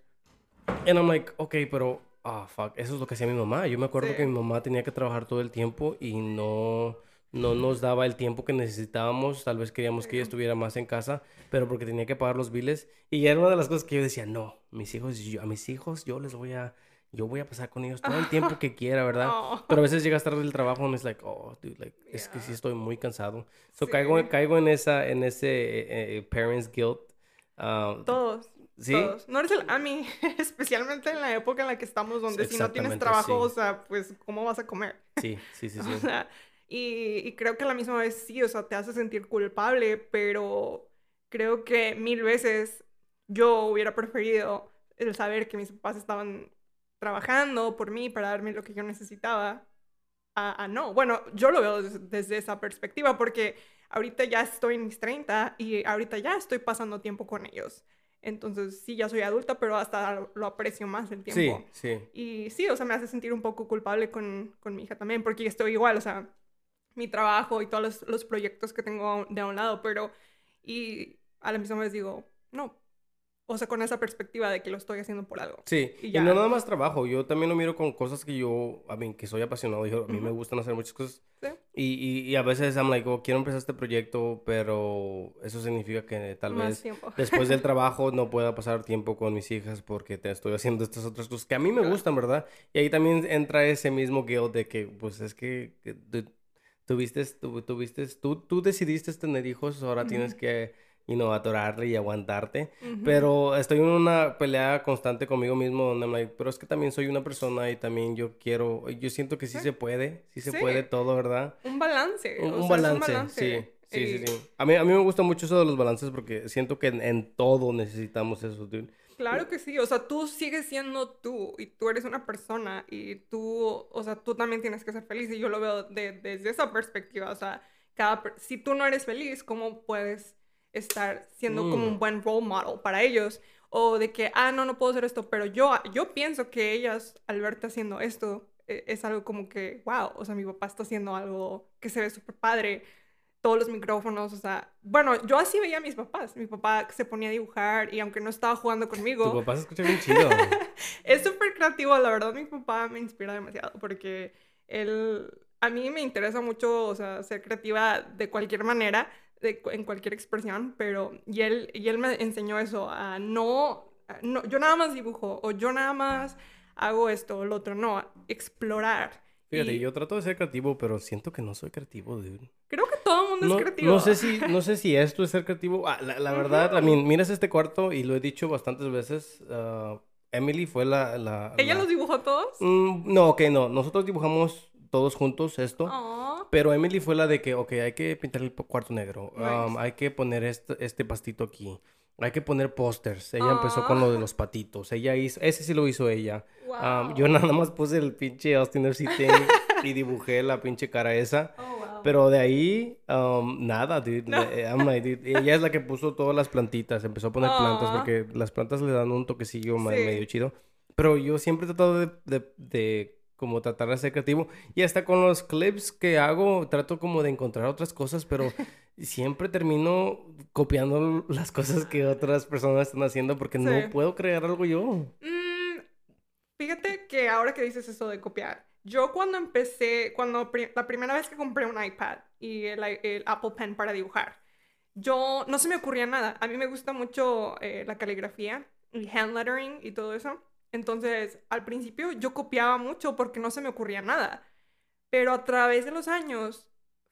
And I'm like, okay, pero, ah, fuck, eso es lo que hacía mi mamá. Yo me acuerdo Sí. que mi mamá tenía que trabajar todo el tiempo y no, no nos daba el tiempo que necesitábamos. Tal vez queríamos que ella estuviera más en casa, pero porque tenía que pagar los biles. Y era una de las cosas que yo decía, no, mis hijos, yo- a mis hijos yo les voy a, yo voy a pasar con ellos todo el tiempo que quiera, ¿verdad? oh. Pero a veces llegas tarde del trabajo y es like, oh, dude, like, es que sí Yeah. estoy muy cansado. So Sí. caigo, caigo en esa, en ese eh, eh, parents guilt. ah, Todos. ¿Sí? Todos. No eres el AMI, especialmente en la época en la que estamos, donde si no tienes trabajo, sí. o sea, pues, ¿cómo vas a comer? Sí, sí, sí, O sí. sea, y, y creo que a la misma vez sí, o sea, te hace sentir culpable, pero creo que mil veces yo hubiera preferido el saber que mis papás estaban trabajando por mí para darme lo que yo necesitaba a, a no. Bueno, yo lo veo des- desde esa perspectiva porque ahorita ya estoy en mis 30 y ahorita ya estoy pasando tiempo con ellos. Entonces, sí, ya soy adulta, pero hasta lo aprecio más el tiempo. Sí, sí. Y sí, o sea, me hace sentir un poco culpable con, con mi hija también, porque estoy igual, o sea, mi trabajo y todos los, los proyectos que tengo de a un lado, pero, y a la misma vez digo, no, o sea, con esa perspectiva de que lo estoy haciendo por algo. Sí, y, no nada más trabajo, yo también lo miro con cosas que yo, a mí, que soy apasionado, yo, a mí me gustan hacer muchas cosas. Sí. Y, y, a veces I'm like, oh, quiero empezar este proyecto, pero eso significa que tal vez después del trabajo no pueda pasar tiempo con mis hijas porque te estoy haciendo estas otras cosas que a mí me gustan, ¿verdad? Y ahí también entra ese mismo guilt de que, pues es que, tuviste, tuviste, tú, tú decidiste tener hijos, ahora tienes que y no atorarle y aguantarte. Pero estoy en una pelea constante conmigo mismo donde me like, pero es que también soy una persona y también yo quiero, yo siento que sí, se puede, sí se puede todo, ¿verdad? Un balance. Un, balance, sí. Sí, sí, sí. A mí, a mí me gusta mucho eso de los balances porque siento que en, todo necesitamos eso, Claro que sí, o sea, tú sigues siendo tú y tú eres una persona y tú, o sea, tú también tienes que ser feliz y yo lo veo desde esa perspectiva, o sea, cada, si tú no eres feliz, ¿cómo puedes estar siendo como un mm. buen role model para ellos. O de que, ah, no, no puedo hacer esto, pero yo, yo pienso que ellas, al verte haciendo esto, e, es algo como que, wow, o sea, mi papá está haciendo algo que se ve súper padre, todos los micrófonos, o sea, bueno, yo así veía a mis papás, mi papá se ponía a dibujar y aunque no estaba jugando conmigo... Tu papá se escucha bien chido. es súper creativo, la verdad mi papá me inspira demasiado porque él, a mí me interesa mucho, o sea, ser creativa de cualquier manera, en cualquier expresión, pero y él, y él me enseñó eso, a no, no, yo nada más dibujo o yo nada más hago esto o lo otro, no, explorar. Fíjate, yo trato de ser creativo, pero siento que no soy creativo, dude. Creo que todo es creativo. No sé si, no sé si esto es ser creativo. Ah, la, verdad, a mí, miras este cuarto y lo he dicho bastantes veces. Ah, Emily fue la... la ¿Ella los dibujó todos? Mm, no, ok, no. Nosotros dibujamos todos juntos esto. Pero Emily fue la de que, ok, hay que pintar el cuarto negro. Um, hay que poner este, este pastito aquí. Hay que poner pósters. Ella empezó con lo de los patitos. Ella hizo, ese sí lo hizo ella. Um, yo nada más puse el pinche Austin City y dibujé la pinche cara esa. Oh, Pero de ahí, um, nada, dude. Eh, ella es la que puso todas las plantitas. Empezó a poner plantas porque las plantas le dan un toquecillo medio chido. Pero yo siempre he tratado de como tratar de ser creativo. Y hasta con los clips que hago, trato como de encontrar otras cosas, pero siempre termino copiando las cosas que otras personas están haciendo porque no puedo crear algo yo. Mm, fíjate que ahora que dices eso de copiar, yo cuando empecé, cuando la primera vez que compré un iPad y el, Apple Pen para dibujar, yo no se me ocurría nada. A mí me gusta mucho eh, la caligrafía y hand lettering y todo eso. Entonces, al principio yo copiaba mucho porque no se me ocurría nada. Pero a través de los años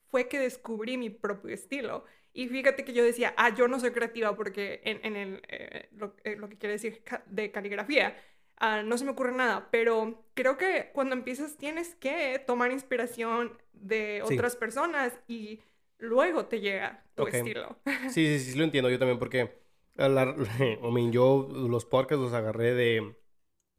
fue que descubrí mi propio estilo. Y fíjate que yo decía, ah, yo no soy creativa porque en, el, eh, eh, lo, que quiere decir de caligrafía, ah, no se me ocurre nada. Pero creo que cuando empiezas tienes que tomar inspiración de otras personas y luego te llega tu estilo. Sí, sí, sí, lo entiendo yo también porque la, yo los podcasts los agarré de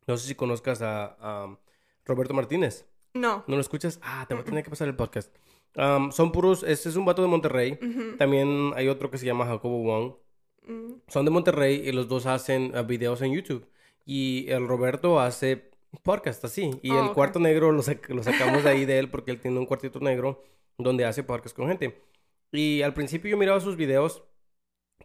no sé si conozcas a, Roberto Martínez. No. ¿No lo escuchas? Ah, te voy a tener que pasar el podcast. son puros, este es un vato de Monterrey. También hay otro que se llama Jacobo Wong. Mm. Son de Monterrey y los dos hacen uh, videos en YouTube. Y el Roberto hace podcast así. Y el oh, cuarto negro lo, lo sacamos de ahí de él porque él tiene un cuartito negro donde hace podcast con gente. Y al principio yo miraba sus videos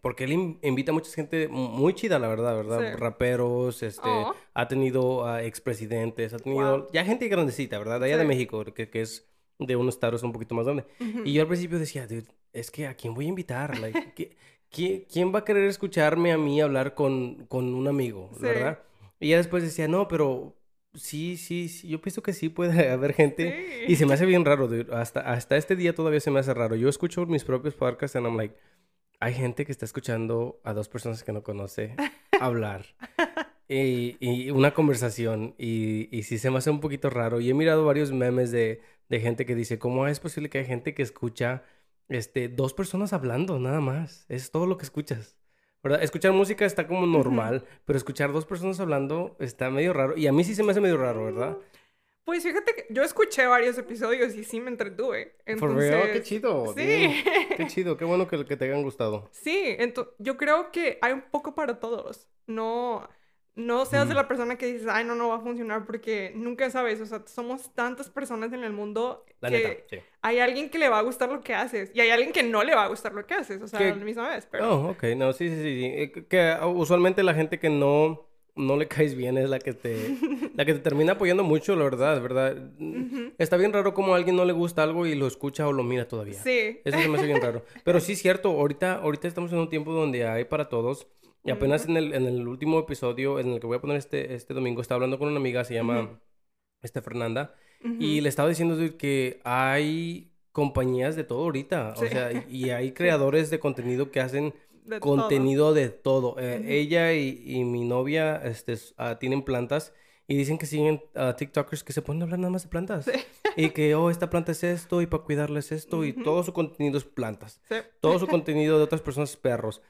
porque él invita a mucha gente muy chida, la verdad, ¿verdad? Raperos, este, oh. ha tenido a expresidentes, ha tenido ya gente grandecita, ¿verdad? De allá de México, que, que, es de unos estados un poquito más grande. Y yo al principio decía, dude, es que ¿a quién voy a invitar? Like, ¿quién, va a querer escucharme a mí hablar con, con un amigo, verdad? Y ya después decía, no, pero sí, sí, sí, yo pienso que sí puede haber gente. Y se me hace bien raro, dude. Hasta, hasta este día todavía se me hace raro. Yo escucho mis propios podcasts y I'm like hay gente que está escuchando a dos personas que no conoce hablar. y, una conversación. Y, y sí se me hace un poquito raro. Y he mirado varios memes de, de gente que dice, ¿cómo es posible que hay gente que escucha este, dos personas hablando nada más? Es todo lo que escuchas. ¿Verdad? Escuchar música está como normal, pero escuchar dos personas hablando está medio raro. Y a mí sí se me hace medio raro, ¿verdad? Pues fíjate que yo escuché varios episodios y sí me entretuve. For real, qué Entonces, chido. Sí. Qué chido, qué bueno que, que te hayan gustado. Sí, yo creo que hay un poco para todos. No, no seas de Mm. la persona que dices, ay, no, no va a funcionar porque nunca sabes. O sea, somos tantas personas en el mundo La que neta, sí. hay alguien que le va a gustar lo que haces y hay alguien que no le va a gustar lo que haces. O sea, a la misma vez. Pero Oh, ok, no, sí, sí, sí. sí. Eh, que- uh, usualmente la gente que no, no le caes bien es la que te, la que te termina apoyando mucho, la verdad, ¿verdad? Está bien raro como a alguien no le gusta algo y lo escucha o lo mira todavía. sí. Eso se me hace bien raro. Pero sí es cierto, ahorita, ahorita estamos en un tiempo donde hay para todos. Y apenas en el, en el último episodio, en el que voy a poner este, este domingo, estaba hablando con una amiga, se llama Ujú. este, Fernanda, y le estaba diciendo que hay compañías de todo ahorita. O sea, y, hay creadores de contenido que hacen De todo. contenido de todo. Eh. Ella y, y mi novia este, ah, tienen plantas y dicen que siguen a TikTokers que se ponen a hablar nada más de plantas. Sí. Y que, oh, esta planta es esto y para cuidarles esto y todo su contenido es plantas. Todo su contenido de otras personas es perros.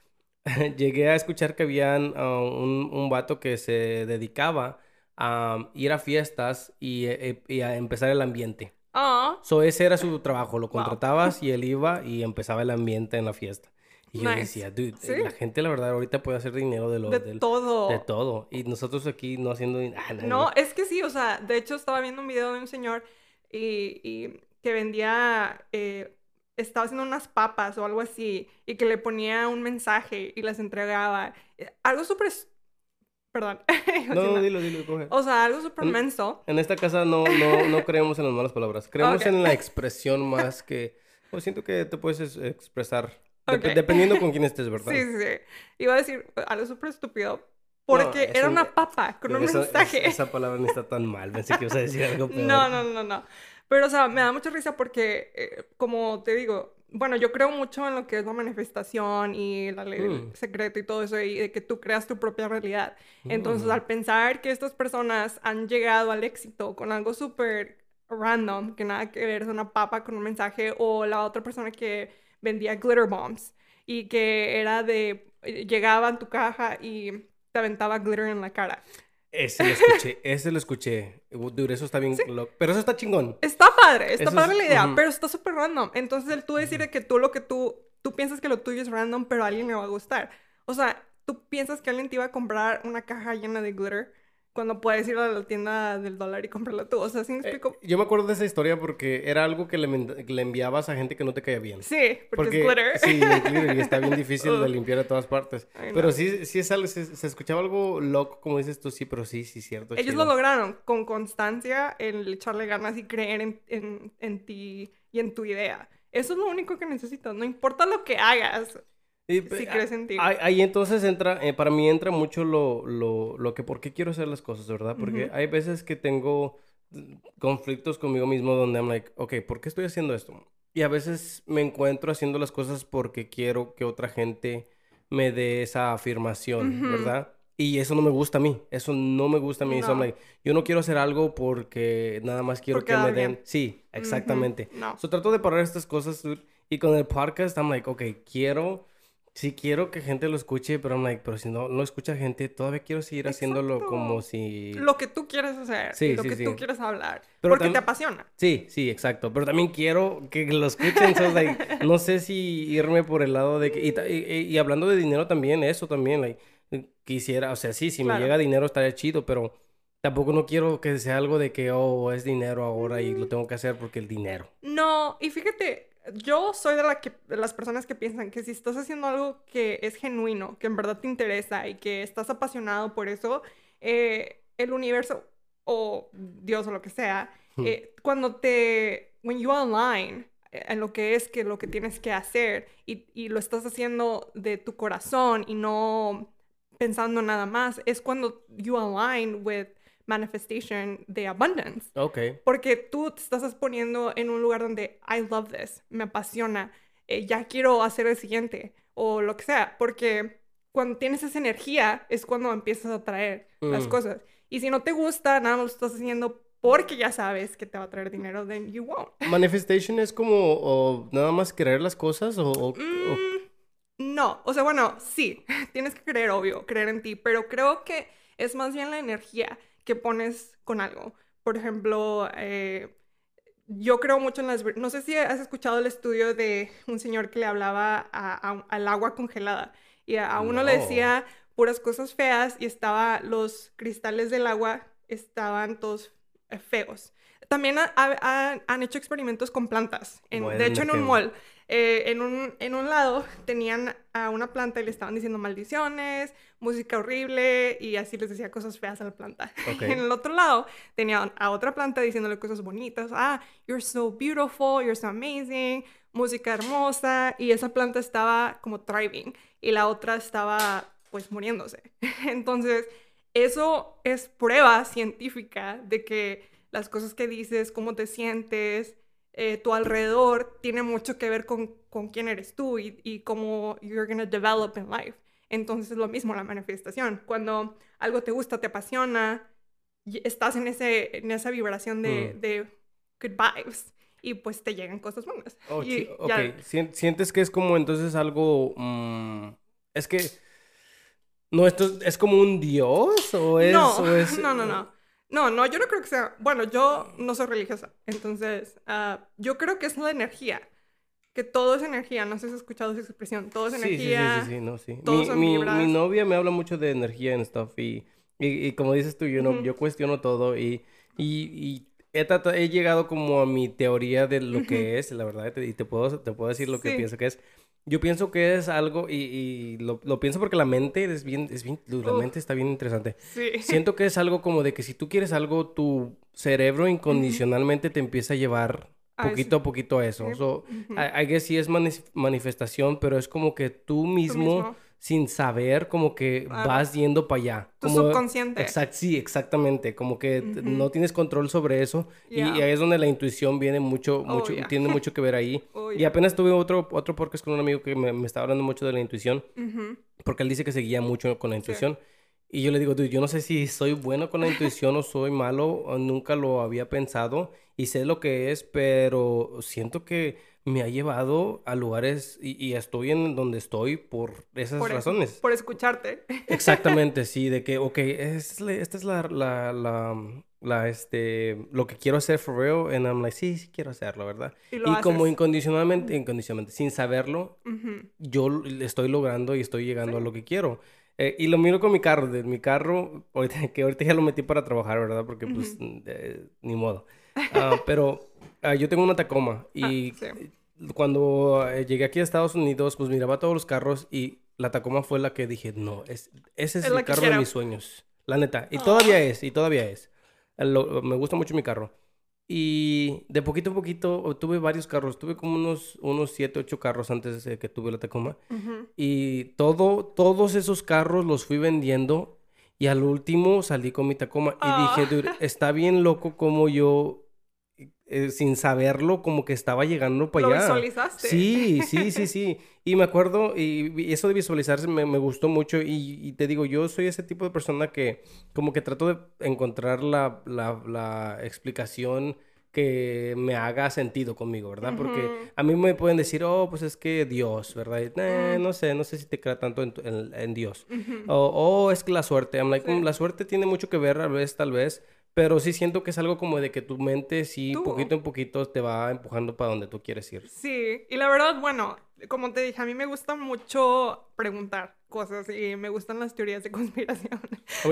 Llegué a escuchar que habían ah, un, un vato que se dedicaba a ir a fiestas y, eh, y a empezar el ambiente. Ah, So, ese era su trabajo, lo Wow. contratabas y él iba y empezaba el ambiente en la fiesta. Y yo decía, dude, Sí. la gente la verdad ahorita puede hacer dinero de lo de del- todo. de todo. Y nosotros aquí no haciendo... ah, No, es que sí, o sea, de hecho estaba viendo un video de un señor y, y que vendía, eh, estaba haciendo unas papas o algo así y que le ponía un mensaje y las entregaba. Eh, Algo súper... Perdón. No, no, dilo, dilo, coge. O sea, algo súper menso. En esta casa no, no, no creemos en las malas palabras. Creemos Ok. en la expresión más que... Pues siento que te puedes es- expresar. dep- Ok. dependiendo con quién estés, ¿verdad? Sí, sí. Iba a decir algo súper estúpido porque es era un- una papa con un Esa- mensaje. Esa, esa palabra no está tan mal. Pensé que ibas a decir algo peor. No, no, no, no. Pero, o sea, me da mucha risa porque, eh, como te digo, bueno, yo creo mucho en lo que es la manifestación y la ley Mm. secreto y todo eso, y de que tú creas tu propia realidad. Entonces, Mm. al pensar que estas personas han llegado al éxito con algo súper random, que nada que ver, es una papa con un mensaje, o la otra persona que vendía glitter bombs y que era de, eh, llegaba en tu caja y te aventaba glitter en la cara. Ese lo escuché, ese lo escuché. Dude, eso está bien loco. Pero eso está chingón. Está padre, está Eso padre es- la idea, pero está súper random. Entonces, el tú decir de que tú lo que tú, tú piensas que lo tuyo es random, pero a alguien le va a gustar. O sea, tú piensas que alguien te iba a comprar una caja llena de glitter cuando puedes ir a la tienda del dólar y comprarla tú. O sea, ¿sí me Eh, explico? yo me acuerdo de esa historia porque era algo que le, enviabas a gente que no te caía bien. sí, porque, es glitter. Sí, glitter, y está bien difícil de limpiar de todas partes. Ay, Pero no. sí, sí es algo, se, se escuchaba algo loco, como dices tú, sí, pero sí, sí, cierto. Ellos chido. lo lograron con constancia, el echarle ganas y creer en, en, en ti y en tu idea. Eso es lo único que necesitas. No importa lo que hagas, Y, eh, crees en ti. Ahí, ahí entonces entra, eh, para mí entra mucho lo, lo, lo que, por qué quiero hacer las cosas, ¿verdad? Porque hay veces que tengo mm, conflictos conmigo mismo donde I'm like, ok, ¿por qué estoy haciendo esto? Y a veces me encuentro haciendo las cosas porque quiero que otra gente me dé esa afirmación, Ujú. ¿verdad? Y eso no me gusta a mí, eso no me gusta a mí. So I'm No. like, yo no quiero hacer algo porque nada más quiero que me den... bien. Sí, exactamente. Ujú, No. So, trato de parar estas cosas y con el podcast I'm like, ok, quiero, sí quiero que gente lo escuche, pero I'm like, pero si no lo escucha gente, todavía quiero seguir haciéndolo Exacto. como si... Lo que tú quieres hacer Sí, y lo sí, que sí. tú quieres hablar. Pero porque tam- te apasiona. Sí, sí, exacto, pero también quiero que lo escuchen, so, like, no sé si irme por el lado de que, y, y- y- hablando de dinero también, eso también, like, quisiera, o sea, sí, si me llega dinero estaría chido, pero tampoco no quiero que sea algo de que, oh, es dinero ahora y lo tengo que hacer porque el dinero. No, y fíjate, yo soy de, la que, de las personas que piensan que si estás haciendo algo que es genuino, que en verdad te interesa y que estás apasionado por eso, eh, el universo o Dios o lo que sea, Hmm. eh, cuando te, when you align eh, en lo que es que lo que tienes que hacer y, y lo estás haciendo de tu corazón y no pensando nada más, es cuando you align with manifestation de abundance. Ok. Porque tú te estás poniendo en un lugar donde I love this, me apasiona, eh, ya quiero hacer el siguiente o lo que sea. Porque cuando tienes esa energía es cuando empiezas a atraer las Mm. cosas. Y si no te gusta, nada más lo estás haciendo porque ya sabes que te va a traer dinero, then you won't. Manifestation es como o nada más creer las cosas o, o- o- Mm, no, o sea, bueno, sí, tienes que creer, obvio, creer en ti, pero creo que es más bien la energía que pones con algo. por ejemplo, eh, yo creo mucho en las... No sé si has escuchado el estudio de un señor que le hablaba al agua congelada y a, uno le decía puras cosas feas y estaba los cristales del agua estaban todos eh, feos. También han hecho experimentos con plantas. de hecho, en un mall, eh, en, un, en un lado tenían a una planta y le estaban diciendo maldiciones, música horrible y así les decía cosas feas a la planta. en el otro lado tenían a otra planta diciéndole cosas bonitas. Ah, you're so beautiful, you're so amazing, música hermosa. Y esa planta estaba como thriving y la otra estaba pues muriéndose. Entonces, eso es prueba científica de que las cosas que dices, cómo te sientes, eh, tu alrededor, tiene mucho que ver con, con quién eres tú y, y cómo you're going to develop in life. Entonces es lo mismo la manifestación. Cuando algo te gusta, te apasiona, estás en, ese, en esa vibración de, mm. de good vibes y pues te llegan cosas buenas. Oh, ok, sientes que es como entonces algo... Mm, es que no, esto es como un dios o es... No, no, no, no. No, no, yo no creo que sea... Bueno, yo no soy religiosa, entonces uh, yo creo que es la energía. Que todo es energía, no sé si has escuchado esa expresión, todo es energía. Sí, sí, sí, sí, no, sí. mi, mi, mi, novia me habla mucho de energía en stuff y, y, como dices tú, yo, no, yo cuestiono todo y, y, he, he, llegado como a mi teoría de lo que es, la verdad, y te puedo, te puedo decir lo que pienso que es. Yo pienso que es algo, y, y lo, lo, pienso porque la mente es bien, es bien, la mente está bien interesante. Sí. Siento que es algo como de que si tú quieres algo, tu cerebro incondicionalmente te empieza a llevar poquito a poquito a eso. So, I, guess sí es manifestación, pero es como que tú mismo, sin saber, como que vas yendo para allá. Tu subconsciente. Exact, sí, exactamente. Como que no tienes control sobre eso. Y, ahí es donde la intuición viene mucho, oh, mucho, tiene mucho que ver ahí. Oh, y apenas tuve otro, otro podcast con un amigo que me, me estaba hablando mucho de la intuición. Porque él dice que seguía mucho con la intuición. Y yo le digo, yo no sé si soy bueno con la intuición o soy malo, nunca lo había pensado y sé lo que es, pero siento que me ha llevado a lugares y, estoy en donde estoy por esas razones. por escucharte. Exactamente, sí, de que, ok, es, esta es la, la, la, la, este, lo que quiero hacer for real, and I'm like, sí, sí quiero hacerlo, ¿verdad? Y, como incondicionalmente, incondicionalmente, sin saberlo, yo estoy logrando y estoy llegando a lo que quiero. Eh, y lo miro con mi carro, de mi carro, que ahorita ya lo metí para trabajar, ¿verdad? Porque pues ni modo. Ah, pero ah, yo tengo una Tacoma y ah, cuando eh, llegué aquí a Estados Unidos, pues miraba todos los carros y la Tacoma fue la que dije, no, es, ese es, el carro de mis sueños. La neta. Y todavía es, y todavía es. me gusta mucho mi carro. Y de poquito a poquito tuve varios carros. Tuve como unos, unos 7, 8 carros antes de que tuve la Tacoma. Y todo, todos esos carros los fui vendiendo. Y al último salí con mi Tacoma. Y dije, ah. está bien loco como yo, eh, sin saberlo, como que estaba llegando para allá. ¿Lo visualizaste? Sí, sí, sí, sí. Y me acuerdo, y, eso de visualizarse me, me gustó mucho. Y, y, te digo, yo soy ese tipo de persona que como que trato de encontrar la, la, la explicación que me haga sentido conmigo, ¿verdad? Porque a mí me pueden decir, oh, pues es que Dios, ¿verdad? Eh, no sé, no sé si te crea tanto en, en, Dios. O oh, es que la suerte. I'm like, mm, la suerte tiene mucho que ver, a veces, tal vez, pero sí siento que es algo como de que tu mente sí, poquito en poquito te va empujando para donde tú quieres ir. Sí, y la verdad, bueno, como te dije, a mí me gusta mucho preguntar cosas y me gustan las teorías de conspiración.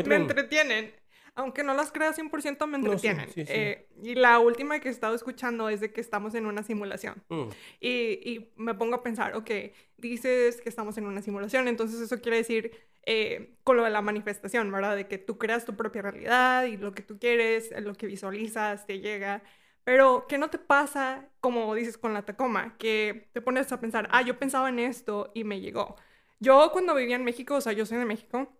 me entretienen aunque no las crea 100%, me entretienen. Eh, y la última que he estado escuchando es de que estamos en una simulación. Mm. Y, y, me pongo a pensar, ok, dices que estamos en una simulación, entonces eso quiere decir eh, con lo de la manifestación, ¿verdad? De que tú creas tu propia realidad y lo que tú quieres, lo que visualizas, te llega. Pero, ¿qué no te pasa, como dices con la Tacoma, que te pones a pensar, ah, yo pensaba en esto y me llegó? Yo cuando vivía en México, o sea, yo soy de México,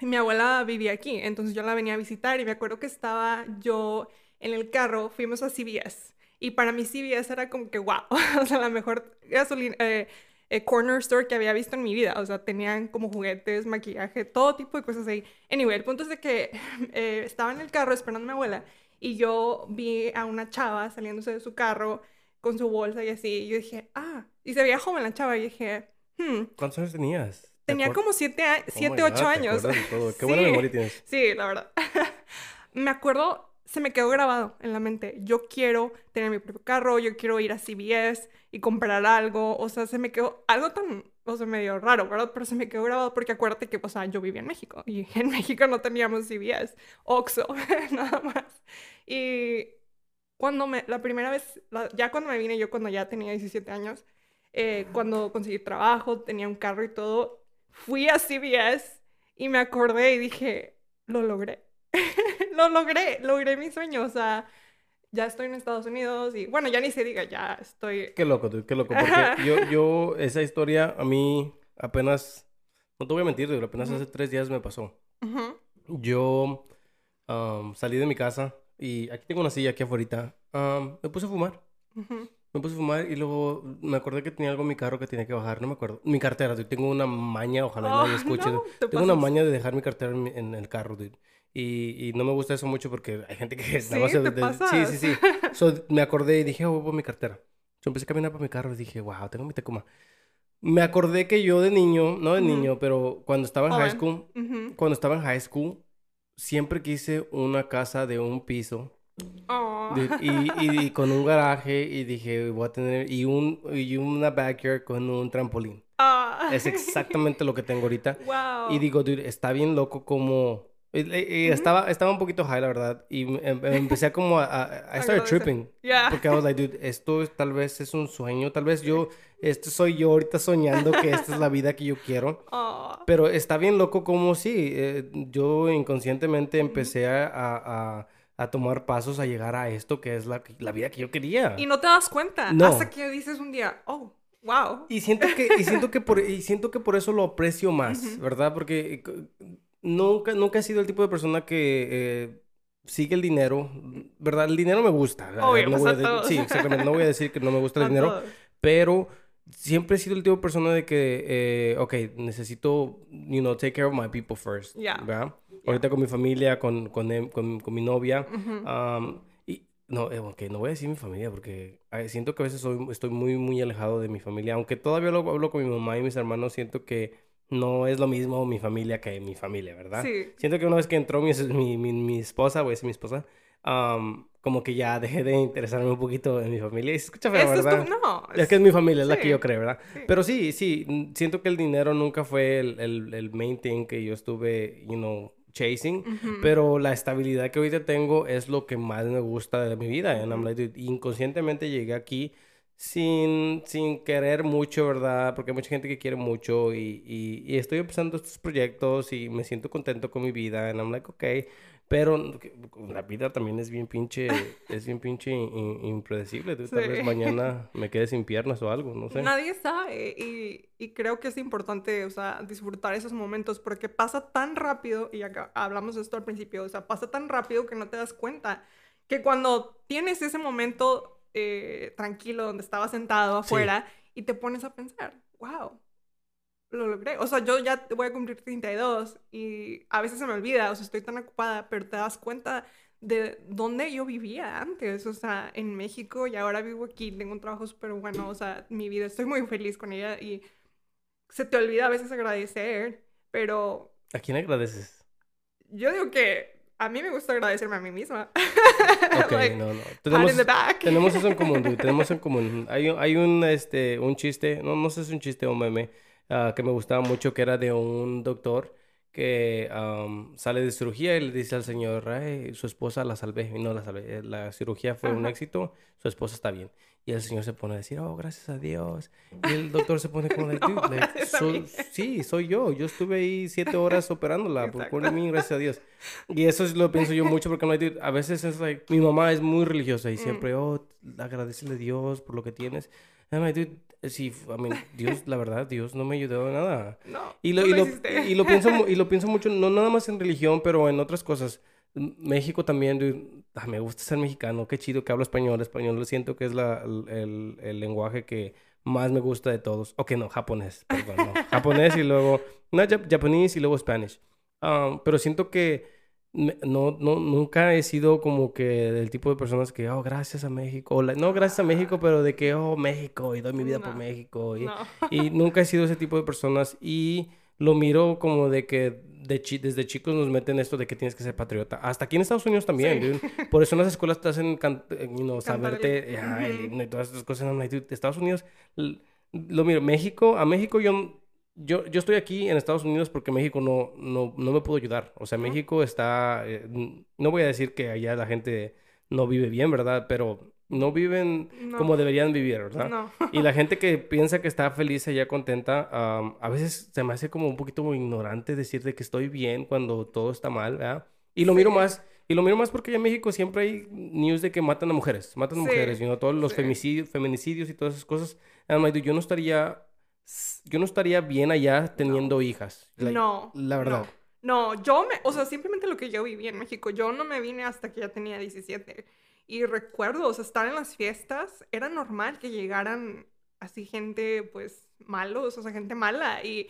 mi abuela vivía aquí, entonces yo la venía a visitar y me acuerdo que estaba yo en el carro, fuimos a CVS y para mí CVS era como que wow, o sea, la mejor gasolina, eh, eh, corner store que había visto en mi vida, o sea, tenían como juguetes, maquillaje, todo tipo de cosas ahí. Anyway, el punto es de que eh, estaba en el carro esperando a mi abuela y yo vi a una chava saliéndose de su carro con su bolsa y así, y yo dije, ah, y se veía joven la chava y dije, hmm. ¿Cuántos años tenías? Tenía como siete, siete ocho años. Qué buena memoria tienes. Sí, la verdad. me acuerdo se me quedó grabado en la mente. Yo quiero tener mi propio carro, yo quiero ir a CVS y comprar algo. O sea, se me quedó algo tan, o sea, medio raro, ¿verdad? Pero se me quedó grabado porque acuérdate que, o sea, yo vivía en México y en México no teníamos CVS, Oxxo, nada más. Y cuando me, la primera vez, ya cuando me vine, yo cuando ya tenía 17 años, eh, cuando conseguí trabajo, tenía un carro y todo, fui a CVS y me acordé y dije, lo logré lo logré, logré mi sueño, o sea, ya estoy en Estados Unidos y bueno, ya ni se diga, ya estoy... Qué loco, tú, qué loco, porque yo, yo, esa historia a mí apenas, no te voy a mentir, apenas hace tres días me pasó. Yo salí de mi casa y aquí tengo una silla aquí afuera, me puse a fumar. Me puse a fumar y luego me acordé que tenía algo en mi carro que tenía que bajar, no me acuerdo. Mi cartera, dude. tengo una maña, ojalá no me escuche. tengo una maña de dejar mi cartera en, en el carro, dude. Y, y, no me gusta eso mucho porque hay gente que ¿Sí? nada más Sí, sí, sí. so, me acordé y dije, oh, voy mi cartera. Yo empecé a caminar por mi carro y dije, wow, tengo mi Tacoma. Me acordé que yo de niño, no de niño, pero cuando estaba en high school, cuando estaba en high school, siempre quise una casa de un piso. Y, y, con un garaje y dije, voy a tener, y, un, y una backyard con un trampolín. Ah. Es exactamente lo que tengo ahorita. Wow. Y digo, dude, está bien loco como y, estaba, estaba un poquito high, la verdad. Y em, empecé a como a... a I started tripping. Porque I was like, dude, esto tal vez es un sueño. Tal vez yo... Esto soy yo ahorita soñando que esta es la vida que yo quiero. Pero está bien loco como sí. Eh, yo inconscientemente empecé a, a, a, tomar pasos a llegar a esto que es la, la vida que yo quería. Y no te das cuenta. Hasta que dices un día, oh, wow. Y siento que, y siento que, por, y siento que por eso lo aprecio más, ¿verdad? Porque nunca, nunca he sido el tipo de persona que eh, sigue el dinero, ¿verdad? El dinero me gusta. sí, exactamente. No voy a decir que no me gusta el dinero, pero siempre he sido el tipo de persona de que, eh, ok, necesito, you know, take care of my people first. ¿verdad? Ahorita con mi familia, con, con, em, con, con mi novia. y, no, eh, ok, no voy a decir mi familia porque siento que a veces soy, estoy muy, muy alejado de mi familia. Aunque todavía hablo, hablo con mi mamá y mis hermanos, siento que no es lo mismo mi familia que mi familia, ¿verdad? Sí. Siento que una vez que entró mi, mi, mi, esposa, voy a decir mi esposa, como que ya dejé de interesarme un poquito en mi familia. Y se escucha feo, ¿verdad? Es No. Es... que es mi familia, es la que yo creo, ¿verdad? Pero sí, sí, siento que el dinero nunca fue el, el, el main thing que yo estuve, you know, chasing, pero la estabilidad que ahorita tengo es lo que más me gusta de mi vida. Y inconscientemente llegué aquí sin, sin querer mucho, ¿verdad? Porque hay mucha gente que quiere mucho y, y, estoy empezando estos proyectos y me siento contento con mi vida. And I'm like, ok. Pero la vida también es bien pinche, es bien pinche impredecible. Tal vez mañana me quede sin piernas o algo, no sé. Nadie sabe y, y, creo que es importante, o sea, disfrutar esos momentos porque pasa tan rápido, y acá hablamos de esto al principio, o sea, pasa tan rápido que no te das cuenta que cuando tienes ese momento eh, tranquilo donde estaba sentado afuera y te pones a pensar, wow, lo logré. O sea, yo ya voy a cumplir 32 y a veces se me olvida, o sea, estoy tan ocupada, pero te das cuenta de dónde yo vivía antes, o sea, en México y ahora vivo aquí, tengo un trabajo súper bueno, o sea, mi vida, estoy muy feliz con ella y se te olvida a veces agradecer, pero... ¿A quién agradeces? Yo digo que a mí me gusta agradecerme a mí misma. Ok, no, no. Tenemos, tenemos eso en común, dude. Tenemos en común. Hay, hay un, este, un chiste, no, no sé si es un chiste o un meme, uh, que me gustaba mucho, que era de un doctor que um, sale de cirugía y le dice al señor, su esposa la salvé, y no la salvé, la cirugía fue un éxito, su esposa está bien. Y el señor se pone a decir, oh, gracias a Dios. Y el doctor se pone como, no, sí, soy yo. Yo estuve ahí siete horas operándola. Por, por mí, gracias a Dios. Y eso es lo pienso yo mucho porque a veces es like, mi mamá es muy religiosa y mm. siempre, oh, agradecele a Dios por lo que tienes. I'm like, dude, sí, I mean, Dios, la verdad, Dios no me ayudó en nada. No, y lo, y, lo, y, lo, pienso, y lo pienso mucho, no nada más en religión, pero en otras cosas. México también, ah, me gusta ser mexicano, qué chido que hablo español. Español lo siento que es la, el, el, lenguaje que más me gusta de todos. Ok, no, japonés, perdón, no. japonés y luego, no, japonés y luego Spanish. Um, pero siento que no, no, nunca he sido como que del tipo de personas que, oh, gracias a México. no, gracias a México, pero de que, oh, México, y doy mi vida por México. Y, y nunca he sido ese tipo de personas. Y lo miro como de que de desde chicos nos meten esto de que tienes que ser patriota. Hasta aquí en Estados Unidos también. Por eso en las escuelas te hacen you saberte y todas esas cosas. En Estados Unidos, lo miro. México, a México yo, yo, yo estoy aquí en Estados Unidos porque México no, no, no me pudo ayudar. O sea, México está, eh, no voy a decir que allá la gente no vive bien, ¿verdad? Pero no viven como deberían vivir, ¿verdad? No. y la gente que piensa que está feliz allá contenta, a veces se me hace como un poquito ignorante decirte que estoy bien cuando todo está mal, ¿verdad? Y lo miro más, y lo miro más porque allá en México siempre hay news de que matan a mujeres, matan a mujeres, y no todos los femicidios, feminicidios y todas esas cosas. yo no estaría, yo no estaría bien allá teniendo hijas. no. La verdad. No. no, yo me, o sea, simplemente lo que yo viví en México, yo no me vine hasta que ya tenía 17. Y recuerdo, o sea, estar en las fiestas, era normal que llegaran así gente, pues, malos, o sea, gente mala. Y,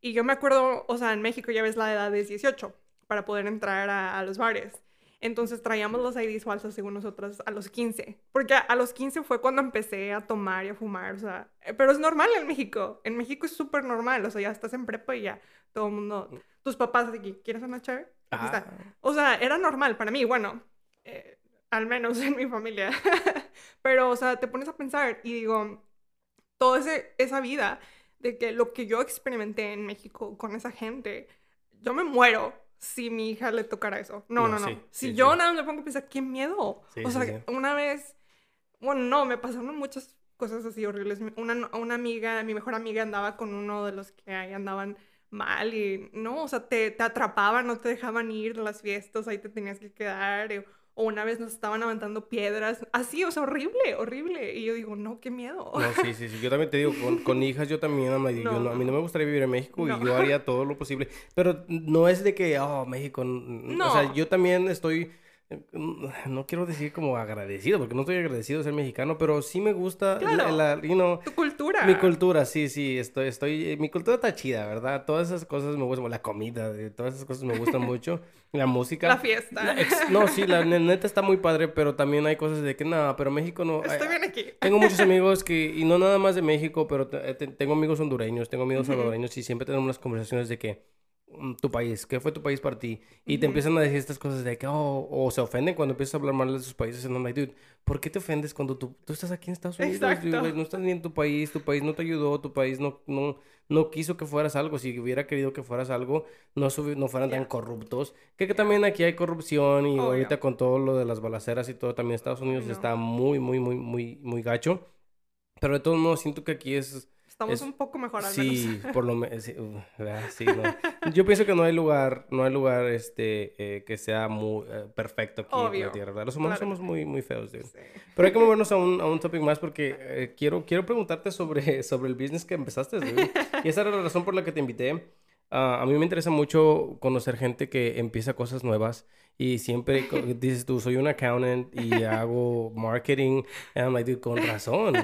y yo me acuerdo, o sea, en México ya ves la edad de 18 para poder entrar a, los bares. Entonces traíamos los IDs falsos según nosotros a los 15. Porque a, los 15 fue cuando empecé a tomar y a fumar, o sea, eh, pero es normal en México. En México es súper normal, o sea, ya estás en prepa y ya todo el mundo, tus papás aquí, ¿quieres una chévere? Ah. O sea, era normal para mí, bueno, eh, al menos en mi familia. Pero, o sea, te pones a pensar y digo, toda esa vida de que lo que yo experimenté en México con esa gente, yo me muero si mi hija le tocara eso. No, no, no. si yo nada me pongo a pensar, qué miedo. o sea, una vez, bueno, no, me pasaron muchas cosas así horribles. Una, una amiga, mi mejor amiga andaba con uno de los que ahí andaban mal y no, o sea, te, te atrapaban, no te dejaban ir a las fiestas, ahí te tenías que quedar o una vez nos estaban aventando piedras, así, o sea, horrible, horrible. Y yo digo, no, qué miedo. No, sí, sí, sí. Yo también te digo, con, hijas yo también, a mí no me gustaría vivir en México y yo haría todo lo posible. Pero no es de que, oh, México, no. o sea, yo también estoy no quiero decir como agradecido, porque no estoy agradecido de ser mexicano, pero sí me gusta la, tu cultura. Mi cultura, sí, sí, estoy, estoy, mi cultura está chida, ¿verdad? Todas esas cosas me gustan, la comida, todas esas cosas me gustan mucho, la música. La fiesta. no, sí, la neta está muy padre, pero también hay cosas de que, nada, pero México no. Estoy bien aquí. Tengo muchos amigos que, y no nada más de México, pero tengo amigos hondureños, tengo amigos salvadoreños y siempre tenemos unas conversaciones de que tu país, ¿qué fue tu país para ti? Y te empiezan a decir estas cosas de que, oh, o se ofenden cuando empiezas a hablar mal de sus países. En like, dude, ¿por qué te ofendes cuando tú, tú estás aquí en Estados Unidos? no estás ni en tu país, tu país no te ayudó, tu país no, no, no quiso que fueras algo. Si hubiera querido que fueras algo, no, no fueran tan corruptos. Que, que también aquí hay corrupción y ahorita con todo lo de las balaceras y todo, también Estados Unidos está muy, muy, muy, muy, muy gacho. Pero de todos modos, siento que aquí es Estamos un poco mejor al sí, por lo menos. Sí, Yo pienso que no hay lugar, no hay lugar este, eh, que sea muy eh, perfecto aquí en la Tierra, ¿verdad? Los humanos somos muy, muy feos, dude. Pero hay que movernos a un, a un topic más porque eh, quiero, quiero preguntarte sobre, sobre el business que empezaste, dude. Y esa era la razón por la que te invité. Ah, a mí me interesa mucho conocer gente que empieza cosas nuevas y siempre dices tú, soy un accountant y hago marketing. Y I'm like, con razón.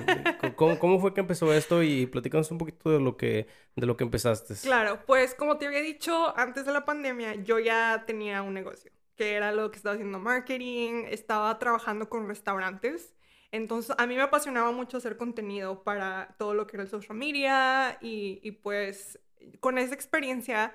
¿Cómo, ¿Cómo, fue que empezó esto? Y platícanos un poquito de lo que, de lo que empezaste. Claro, pues como te había dicho, antes de la pandemia yo ya tenía un negocio, que era lo que estaba haciendo marketing, estaba trabajando con restaurantes. Entonces, a mí me apasionaba mucho hacer contenido para todo lo que era el social media y, y pues con esa experiencia,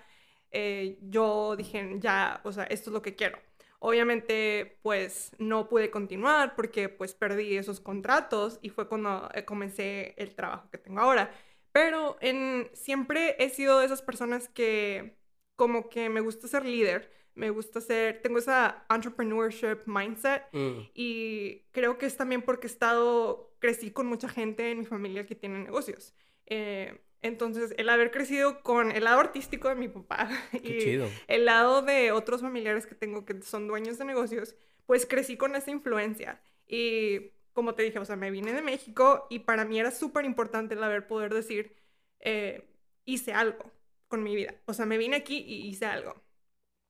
eh, yo dije, ya, o sea, esto es lo que quiero. Obviamente, pues no pude continuar porque pues perdí esos contratos y fue cuando eh, comencé el trabajo que tengo ahora. Pero en, siempre he sido de esas personas que como que me gusta ser líder, me gusta ser, tengo esa entrepreneurship mindset mm. y creo que es también porque he estado, crecí con mucha gente en mi familia que tiene negocios. Eh, entonces, el haber crecido con el lado artístico de mi papá y el lado de otros familiares que tengo que son dueños de negocios, pues crecí con esa influencia. Y como te dije, o sea, me vine de México y para mí era súper importante el haber poder decir, eh, hice algo con mi vida. O sea, me vine aquí y hice algo.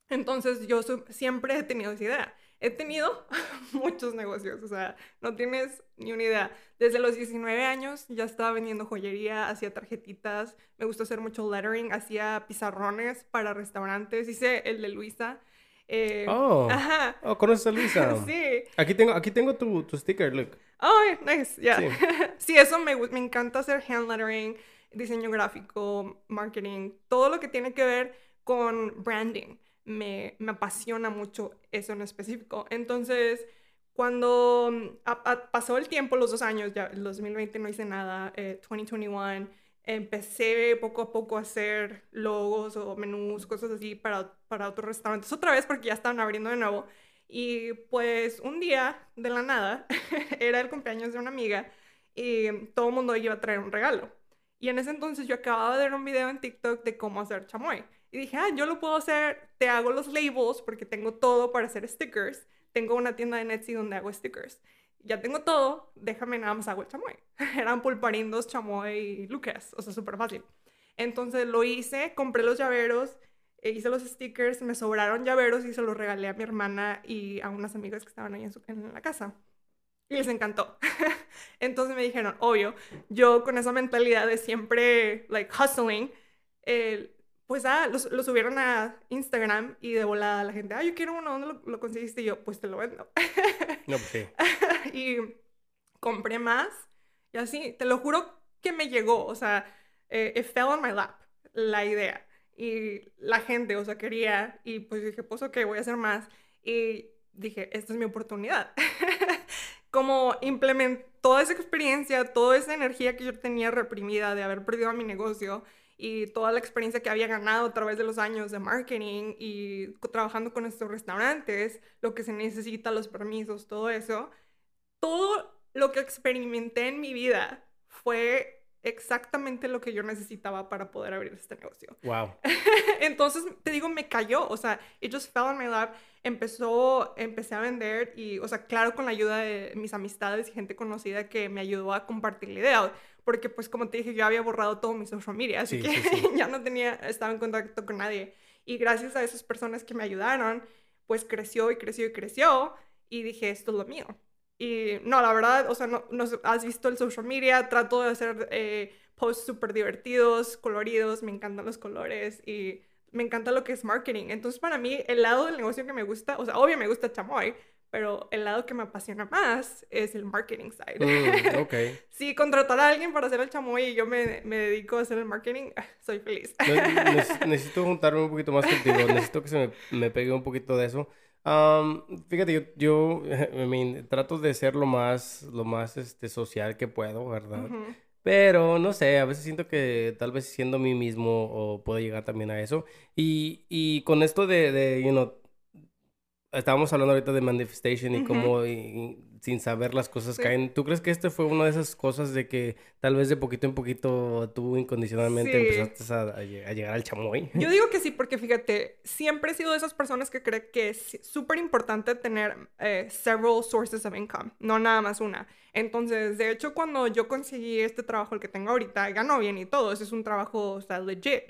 Entonces, yo siempre he tenido esa idea he tenido muchos negocios, o sea, no tienes ni una idea. Desde los 19 años ya estaba vendiendo joyería, hacía tarjetitas, me gusta hacer mucho lettering, hacía pizarrones para restaurantes, hice el de Luisa. Eh, oh, ajá. oh, ¿conoces a Luisa? sí. Aquí tengo, aquí tengo tu, tu sticker, look. Oh, nice, ya. Sí. sí, eso me, me encanta hacer hand lettering. diseño gráfico, marketing, todo lo que tiene que ver con branding. Me, apasiona mucho eso en específico. Entonces, cuando mm, pasó el tiempo, los dos años, ya el 2020 no hice nada, 2021, eh, empecé poco a poco a hacer logos o menús, cosas así para, para otros restaurantes, otra vez porque ya estaban abriendo de nuevo. Y pues un día, de la nada, era el cumpleaños de una amiga y todo el mundo iba a traer un regalo. Y en ese entonces yo acababa de ver un video en TikTok de cómo hacer chamoy. Y dije, ah, yo lo puedo hacer, te hago los labels porque tengo todo para hacer stickers. Tengo una tienda de Etsy donde hago stickers. Ya tengo todo, déjame nada más hago el chamoy. Eran pulparindos, chamoy y lucas, o sea, súper fácil. Entonces lo hice, compré los llaveros, e hice los stickers, me sobraron llaveros y se los regalé a mi hermana y a unas amigas que estaban ahí en, su, en la casa. Y les encantó. Entonces me dijeron, obvio, yo con esa mentalidad de siempre, like, hustling, eh, pues ah, lo, subieron a Instagram y de volada la gente, ah, yo quiero uno, ¿dónde lo, conseguiste? Y yo, pues te lo vendo. no, pues sí. y compré más y así, te lo juro que me llegó, o sea, eh, it fell on my lap, la idea. Y la gente, o sea, quería, y pues dije, pues ok, voy a hacer más. Y dije, esta es mi oportunidad. Como implementar toda esa experiencia, toda esa energía que yo tenía reprimida de haber perdido a mi negocio, y toda la experiencia que había ganado a través de los años de marketing y trabajando con estos restaurantes, lo que se necesita, los permisos, todo eso, todo lo que experimenté en mi vida fue exactamente lo que yo necesitaba para poder abrir este negocio. Wow. Entonces, te digo, me cayó, o sea, it just fell on my lap. Empezó, empecé a vender y, o sea, claro, con la ayuda de mis amistades y gente conocida que me ayudó a compartir la idea porque pues como te dije, yo había borrado todo mi social media, así que ya no tenía, estaba en contacto con nadie. Y gracias a esas personas que me ayudaron, pues creció y creció y creció y dije, esto es lo mío. Y no, la verdad, o sea, no, no has visto el social media, trato de hacer eh, posts súper divertidos, coloridos, me encantan los colores y me encanta lo que es marketing. Entonces, para mí, el lado del negocio que me gusta, o sea, obvio me gusta chamoy, pero el lado que me apasiona más es el marketing side. Mm, ok. si contratar a alguien para hacer el chamoy y yo me, me dedico a hacer el marketing, soy feliz. necesito juntarme un poquito más contigo, necesito que se me, me pegue un poquito de eso. fíjate, yo, yo trato de ser lo más, lo más este, social que puedo, ¿verdad? Pero no sé, a veces siento que tal vez siendo mí mismo o puedo llegar también a eso. Y, y con esto de, de, you know, estábamos hablando ahorita de manifestation y cómo sin saber las cosas caen. ¿Tú crees que este fue una de esas cosas de que tal vez de poquito en poquito tú incondicionalmente empezaste a, llegar al chamoy? Yo digo que sí, porque fíjate, siempre he sido de esas personas que creen que es súper importante tener eh, several sources of income, no nada más una. Entonces, de hecho, cuando yo conseguí este trabajo, el que tengo ahorita, ganó bien y todo, ese es un trabajo, o sea, legit.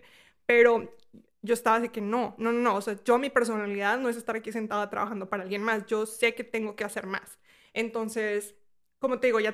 Pero yo estaba de que no, no, no, o sea, yo mi personalidad no es estar aquí sentada trabajando para alguien más, yo sé que tengo que hacer más. Entonces, como te digo, ya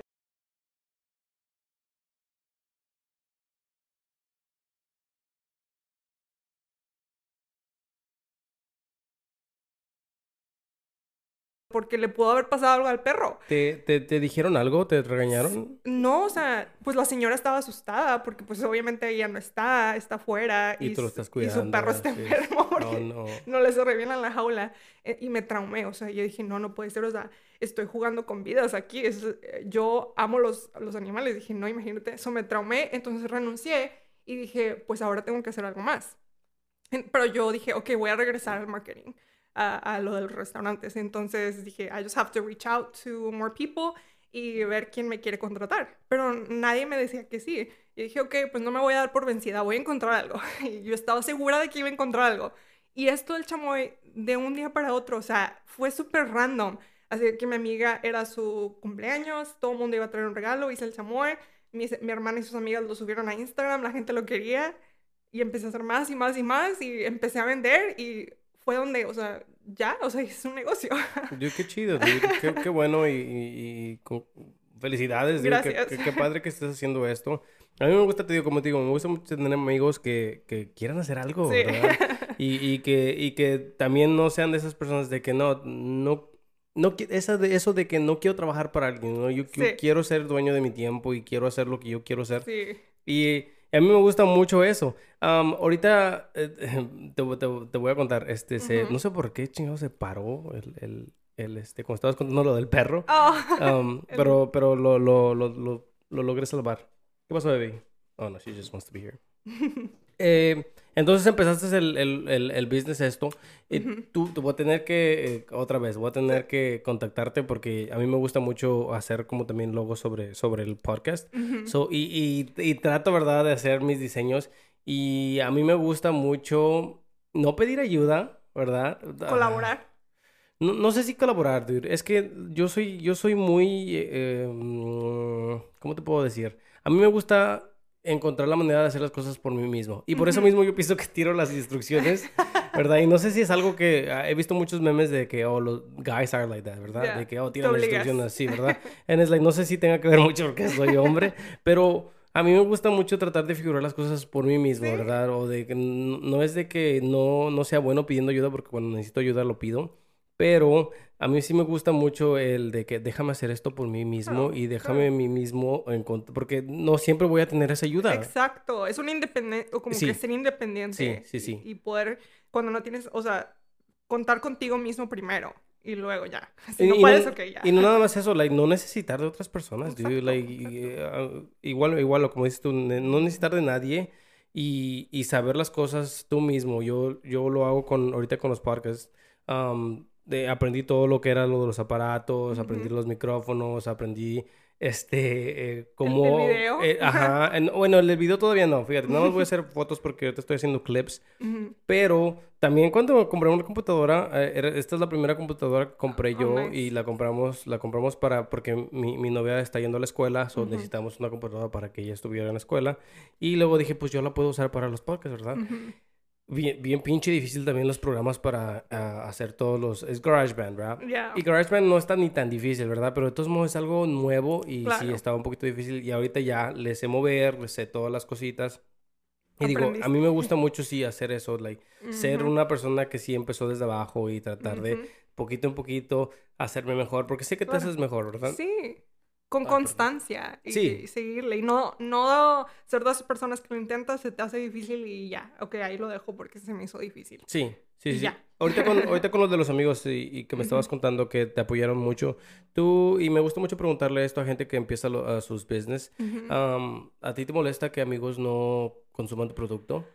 porque le pudo haber pasado algo al perro. ¿Te, te, te dijeron algo? ¿Te regañaron? No, o sea, pues la señora estaba asustada porque pues obviamente ella no está, está afuera. Y, tú lo estás cuidando. Y su perro está enfermo porque no, no. le sobreviene en la jaula. Eh, y me traumé, o sea, yo dije, no, no puede ser, o sea, estoy jugando con vidas aquí. Es, eh, yo amo los, los animales. Dije, no, imagínate, eso me traumé. Entonces renuncié y dije, pues ahora tengo que hacer algo más. Pero yo dije, ok, voy a regresar al marketing a, lo de los restaurantes. Entonces dije, I just have to reach out to more people y ver quién me quiere contratar. Pero nadie me decía que sí. Y dije, ok, pues no me voy a dar por vencida, voy a encontrar algo. Y yo estaba segura de que iba a encontrar algo. Y esto del chamoy, de un día para otro, o sea, fue súper random. Así que mi amiga era su cumpleaños, todo el mundo iba a traer un regalo, hice el chamoy. Mi, mi hermana y sus amigas lo subieron a Instagram, la gente lo quería. Y empecé a hacer más y más y más y empecé a vender y fue donde, o sea, ya, o sea, es un negocio. Yo, qué chido, qué, qué, bueno y, y, felicidades, digo, qué, qué, padre que estés haciendo esto. A mí me gusta, te digo, como te digo, me gusta mucho tener amigos que, que quieran hacer algo, ¿verdad? Y, y, que, y que también no sean de esas personas de que no, no, no, esa de, eso de que no quiero trabajar para alguien, ¿no? Yo, yo quiero ser dueño de mi tiempo y quiero hacer lo que yo quiero hacer. Sí. Y Y a mí me gusta mucho eso. Am, ahorita eh, te, te- te voy a contar, este, se- Ujú. no sé por qué chingado se paró el, el, el, este, cuando estabas contando lo del perro. Oh, El- pero pero lo, lo, lo, lo, lo logré salvar. ¿Qué pasó, baby? Oh, no, she just wants to be here. Eh, entonces empezaste el, el, el, el business esto. Y tú, tú voy a tener que, eh, otra vez, voy a tener que contactarte porque a mí me gusta mucho hacer como también logos sobre, sobre el podcast. So, y, y, y trato, ¿verdad?, de hacer mis diseños. Y a mí me gusta mucho no pedir ayuda, ¿verdad? Colaborar. No, no sé si colaborar, dude. Es que yo soy, yo soy muy, eh, mm, ¿cómo te puedo decir? A mí me gusta encontrar la manera de hacer las cosas por mí mismo. Y por eso mismo yo pienso que tiro las instrucciones, ¿verdad? Y no sé si es algo que ah, he visto muchos memes de que, oh, los guys are like that, ¿verdad? Yeah, De que, oh, tiran las instrucciones así, ¿verdad? And it's like, no sé si tenga que ver mucho porque soy hombre, pero a mí me gusta mucho tratar de figurar las cosas por mí mismo, Sí. ¿verdad? O de que no es de que no, no sea bueno pidiendo ayuda porque cuando necesito ayuda lo pido, pero a mí sí me gusta mucho el de que déjame hacer esto por mí mismo Claro, y déjame a mí mismo encont- porque no siempre voy a tener esa ayuda. Exacto, es un independiente, o como Sí. que ser independiente. Sí, sí, sí. Y, y poder, cuando no tienes, o sea, contar contigo mismo primero y luego ya. Si Y- no y puedes, ok, ya. Y no nada más eso, like, no necesitar de otras personas, dude, Exacto, like, y, eh, ah, igual, igual, como dices tú, no necesitar de nadie y, y saber las cosas tú mismo. Yo, yo lo hago con, ahorita con los podcasts, um, de, aprendí todo lo que era lo de los aparatos, aprendí los micrófonos, aprendí, este, eh, cómo... video? eh, ajá, en- bueno, el video todavía no, fíjate, más voy a hacer fotos porque ahorita estoy haciendo clips. Pero también cuando compré una computadora, eh, era- esta es la primera computadora que compré Oh, yo nice. y la compramos, la compramos para, porque mi, mi novia está yendo a la escuela, so Ujú. necesitamos una computadora para que ella estuviera en la escuela. Y luego dije, pues yo la puedo usar para los podcasts, ¿verdad? Ujú. Bien, bien pinche difícil también los programas para ah, hacer todos los... Es GarageBand, ¿verdad? Ya. Y GarageBand no está ni tan difícil, ¿verdad? Pero de todos modos es algo nuevo y sí Claro. estaba un poquito difícil. Y ahorita ya le sé mover, le sé todas las cositas. Y digo, a Aprendiste. mí me gusta mucho sí hacer eso, like, ser Ujú. una persona que sí empezó desde abajo y tratar de Ujú. poquito en poquito hacerme mejor, porque sé que te haces mejor, ¿verdad? Sí, con Ah, constancia y, Sí. y seguirle. Y no, no ser de esas personas que lo intentas, se te hace difícil y ya, ok, ahí lo dejo porque se me hizo difícil. Sí, sí, Y sí. ya. Ahorita con, ahorita con los de los amigos y, y que me estabas contando que te apoyaron mucho, tú, y me gusta mucho preguntarle esto a gente que empieza lo- a sus business, am, ¿a ti te molesta que amigos no consuman tu producto?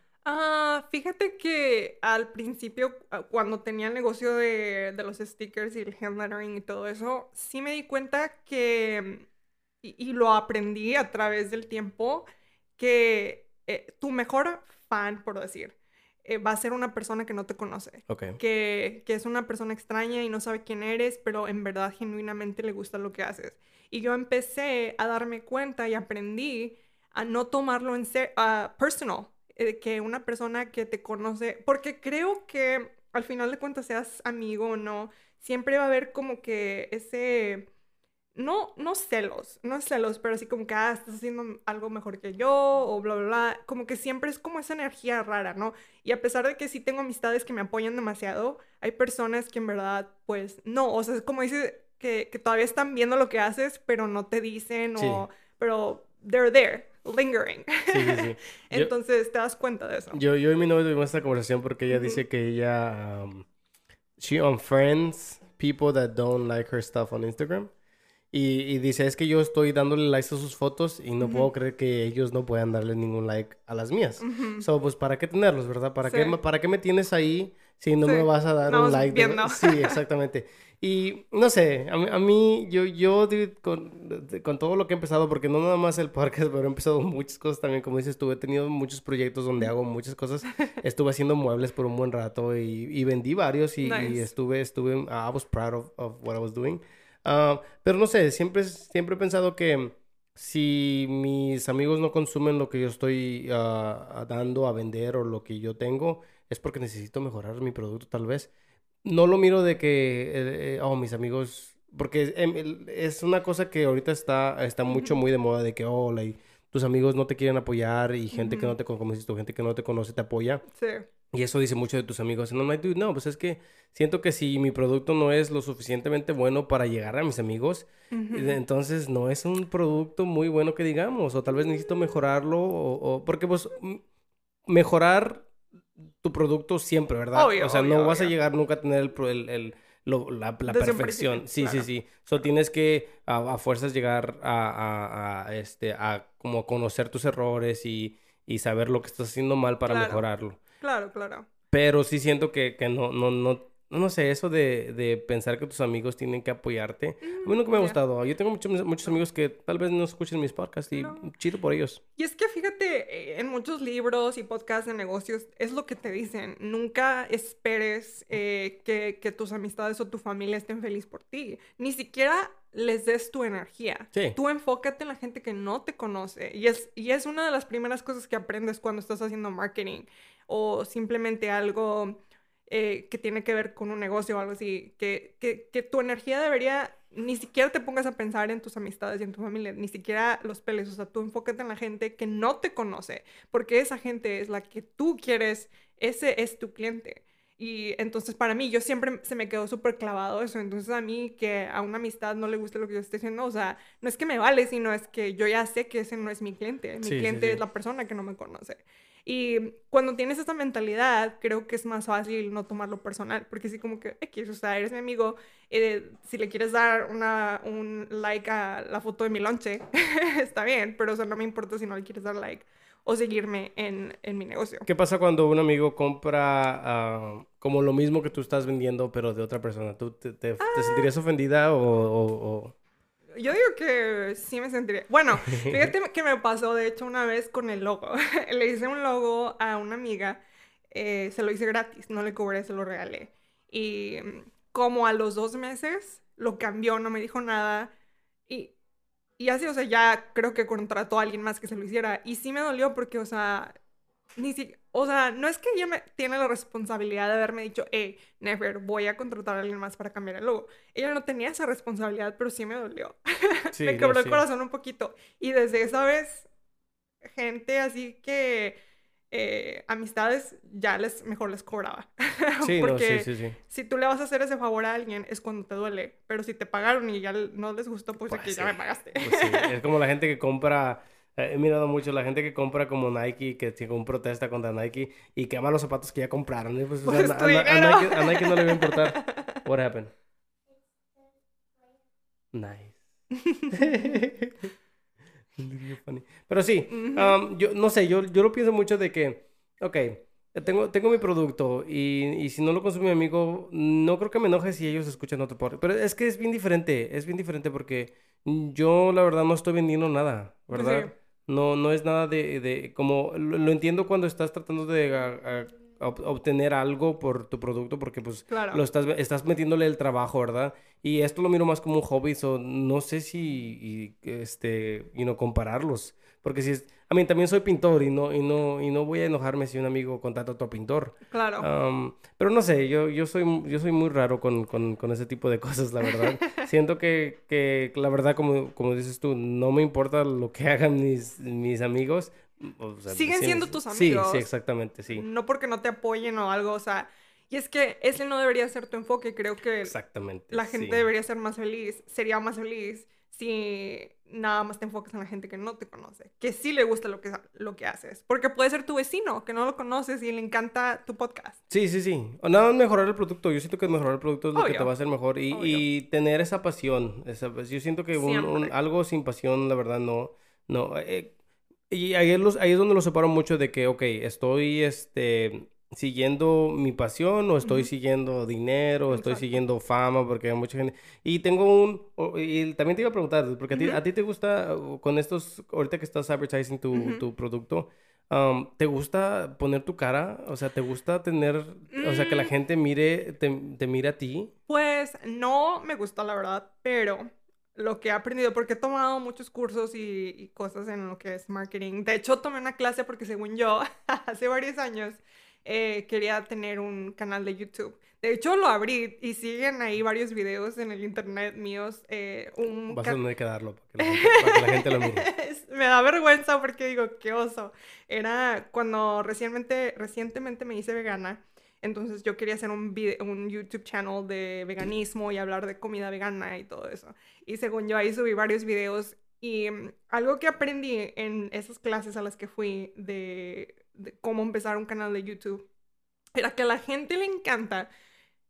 Fíjate que al principio, ah, cuando tenía el negocio de, de los stickers y el hand lettering y todo eso, sí me di cuenta que, y, y lo aprendí a través del tiempo, que eh, tu mejor fan, por decir, eh, va a ser una persona que no te conoce. Ok. que, que es una persona extraña y no sabe quién eres, pero en verdad genuinamente le gusta lo que haces. Y yo empecé a darme cuenta y aprendí a no tomarlo en serio, personal, eh, que una persona que te conoce, porque creo que al final de cuentas seas amigo o no, siempre va a haber como que ese... No, no celos, no celos, pero así como que, ah, estás haciendo algo mejor que yo, o bla, bla, bla. Como que siempre es como esa energía rara, ¿no? Y a pesar de que sí tengo amistades que me apoyan demasiado, hay personas que en verdad, pues, no. O sea, es como dices, que, que todavía están viendo lo que haces, pero no te dicen, Sí. o... Pero they're there, lingering. Sí, sí, sí. Yo- Entonces te das cuenta de eso. Yo, yo y mi novia tuvimos esta conversación porque ella dice que ella, um, she unfriends people that don't like her stuff on Instagram. Y, y dice, es que yo estoy dándole likes a sus fotos y no puedo creer que ellos no puedan darle ningún like a las mías. Ujú. So, pues, ¿para qué tenerlos, verdad? ¿Para, qué, Sí. me- ¿Para qué me tienes ahí si no Sí. me vas a dar Nada un like? de-. Sí, exactamente. Y no sé, a mí, a mí yo, yo dude, con, con todo lo que he empezado, porque no nada más el podcast, pero he empezado muchas cosas también, como dices tú, he tenido muchos proyectos donde hago muchas cosas. Estuve haciendo muebles por un buen rato y, y vendí varios y, y Nice. estuve, estuve, I was proud of, of what I was doing. Ah, pero no sé, siempre, siempre he pensado que si mis amigos no consumen lo que yo estoy ah, dando a vender o lo que yo tengo, es porque necesito mejorar mi producto tal vez. No lo miro de que, eh, eh, oh, mis amigos, porque em, es una cosa que ahorita está, está mucho, muy de moda de que, oh, like, tus amigos no te quieren apoyar y gente que no te conoce, gente que no te conoce te apoya. Sí. Y eso dice mucho de tus amigos. No, no, dude, no, pues es que siento que si mi producto no es lo suficientemente bueno para llegar a mis amigos, Ujú. entonces no es un producto muy bueno que digamos. O tal vez necesito mejorarlo. O, o- porque pues mejorar tu producto siempre, ¿verdad? Obvio, o sea, obvio, no vas a llegar nunca a tener el, el- el- lo- la, perfección. Sí, claro. sí, sí. So, tienes que a, a fuerzas llegar a, a- a, este, a como conocer tus errores y, y saber lo que estás haciendo mal para Claro. mejorarlo. Claro, claro. Pero sí siento que, que no, no, no, no sé, eso de, de pensar que tus amigos tienen que apoyarte. A mí nunca me ha gustado. Yo tengo muchos, muchos amigos que tal vez no escuchen mis podcasts y No. chido por ellos. Y es que fíjate, en muchos libros y podcasts de negocios es lo que te dicen. Nunca esperes eh, que, que tus amistades o tu familia estén felices por ti. Ni siquiera les des tu energía. Sí. Tú enfócate en la gente que no te conoce. Y es, y es una de las primeras cosas que aprendes cuando estás haciendo marketing o simplemente algo eh, que tiene que ver con un negocio o algo así. Que, que, que tu energía debería, ni siquiera te pongas a pensar en tus amistades y en tu familia, ni siquiera los peles. O sea, tú enfócate en la gente que no te conoce, porque esa gente es la que tú quieres, ese es tu cliente. Y entonces para mí, yo siempre se me quedó súper clavado eso. Entonces a mí que a una amistad no le guste lo que yo esté haciendo, o sea, no es que me vale, sino es que yo ya sé que ese no es mi cliente. Mi Sí, sí, cliente sí. es la persona que no me conoce. Y cuando tienes esa mentalidad, creo que es más fácil no tomarlo personal, porque sí como que, X, o sea, eres mi amigo, eh, si le quieres dar una, un like a la foto de mi lonche, está bien, pero o sea, no me importa si no le quieres dar like o seguirme en, en mi negocio. ¿Qué pasa cuando un amigo compra ah, como lo mismo que tú estás vendiendo, pero de otra persona? ¿Tú te, te- te Ah. sentirías ofendida o, o- o- Yo digo que sí me sentiría. Bueno, fíjate que me pasó de hecho una vez con el logo. le hice un logo a una amiga, eh, se lo hice gratis, no le cobré, se lo regalé. Y mm, como a los dos meses lo cambió, no me dijo nada. Y, y así, o sea, ya creo que contrató a alguien más que se lo hiciera. Y sí me dolió porque, o sea, ni si, o sea, no es que ella me, tiene la responsabilidad de haberme dicho, hey, Nefer, voy a contratar a alguien más para cambiar el logo. Ella no tenía esa responsabilidad, pero sí me dolió. Sí, me no, quebró el sí. corazón un poquito. Y desde esa vez, gente así que eh, amistades ya les mejor les cobraba. Sí, no, Porque sí, sí, si tú le vas a hacer ese favor a alguien es cuando te duele. Pero si te pagaron y ya no les gustó, pues, Pues aquí ya me pagaste. Pues es como la gente que compra, eh, he mirado mucho la gente que compra como Nike, que tiene un protesta contra Nike y quema los zapatos que ya compraron. y Pues, Pues a. Nike, a Nike no le va a importar. What happened? Nice. Pero sí, um, yo no sé, yo, yo lo pienso mucho de que, ok, tengo, tengo mi producto y, y si no lo consume mi amigo, no creo que me enoje si ellos escuchan otro podcast. Pero es que es bien diferente, es bien diferente porque yo la verdad no estoy vendiendo nada, Pues ¿verdad? sí. No, no es nada de, de como, lo, lo entiendo cuando estás tratando de a- a ob- obtener algo por tu producto porque pues Claro. lo estás, estás metiéndole el trabajo, ¿verdad? Y esto lo miro más como un hobby, so no sé si, y, este, you know, compararlos. Porque si es, a mí también soy pintor y no, y no, y no voy a enojarme si un amigo contrata a otro pintor. Claro. Am, pero no sé, yo, yo soy, yo soy muy raro con, con, con ese tipo de cosas, la verdad. Siento que, que la verdad, como, como dices tú, no me importa lo que hagan mis, mis amigos. o sea, Siguen sí, siendo sí, tus Sí, amigos. sí, exactamente, sí. No porque no te apoyen o algo, o sea, y es que ese no debería ser tu enfoque, creo que Exactamente. la gente sí. debería ser más feliz, sería más feliz si nada más te enfocas en la gente que no te conoce, que sí le gusta lo que, lo que haces, porque puede ser tu vecino, que no lo conoces y le encanta tu podcast. Sí, sí, sí. O nada más mejorar el producto. Yo siento que mejorar el producto es lo que te va a hacer mejor. Y, y tener esa pasión. esa- yo siento que un, un- Siempre. algo sin pasión, la verdad, no. no eh, y ahí es, los, ahí es donde lo separo mucho de que, ok, estoy este, siguiendo mi pasión o estoy siguiendo dinero, o estoy siguiendo fama, porque hay mucha gente... Y tengo un... Y también te iba a preguntar, porque a ti, a ti te gusta, con estos, ahorita que estás advertising tu, tu producto, um, ¿te gusta poner tu cara? O sea, ¿te gusta tener, o sea, que la Mm. gente mire, te, te mire a ti? Pues no me gusta, la verdad, pero lo que he aprendido, porque he tomado muchos cursos y, y cosas en lo que es marketing. De hecho, tomé una clase porque según yo, hace varios años, eh, quería tener un canal de YouTube. De hecho, lo abrí y siguen ahí varios videos en el internet míos. Eh, un Vas a tener que darlo para que la gente, para que la gente lo mire. Me da vergüenza porque digo, qué oso. Era cuando recientemente, recientemente me hice vegana. Entonces yo quería hacer un, vide- un YouTube channel de veganismo y hablar de comida vegana y todo eso. Y según yo ahí subí varios videos y mm, algo que aprendí en esas clases a las que fui de, de cómo empezar un canal de YouTube era que a la gente le encanta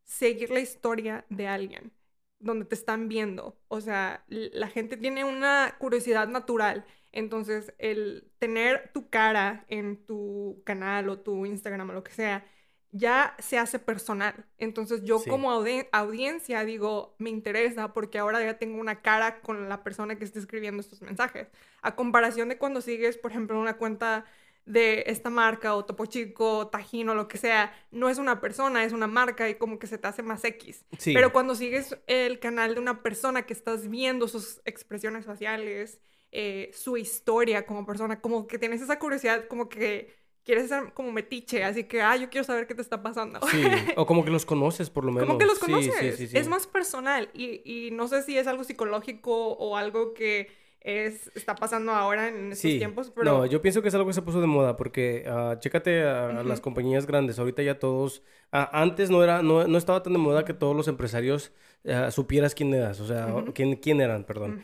seguir la historia de alguien donde te están viendo. O sea, la gente tiene una curiosidad natural. Entonces, el tener tu cara en tu canal o tu Instagram o lo que sea, ya se hace personal. Entonces, yo Sí. como audi- audiencia digo, me interesa porque ahora ya tengo una cara con la persona que está escribiendo estos mensajes. A comparación de cuando sigues, por ejemplo, una cuenta de esta marca o Topo Chico, Tajín o lo que sea, no es una persona, es una marca y como que se te hace más X. Sí. Pero cuando sigues el canal de una persona que estás viendo sus expresiones faciales, eh, su historia como persona, como que tienes esa curiosidad, como que quieres ser como metiche, así que, ah, yo quiero saber qué te está pasando. Sí, o como que los conoces por lo menos. Como que los conoces. sí, sí, sí. Es más personal y, y no sé si es algo psicológico o algo que es, está pasando ahora en estos Sí. tiempos, pero... No, yo pienso que es algo que se puso de moda porque ah, chécate a las compañías grandes. Ahorita ya todos. ah, antes no era, no, no estaba tan de moda que todos los empresarios ah, supieras quién eras, o sea, quién, quién eran, perdón.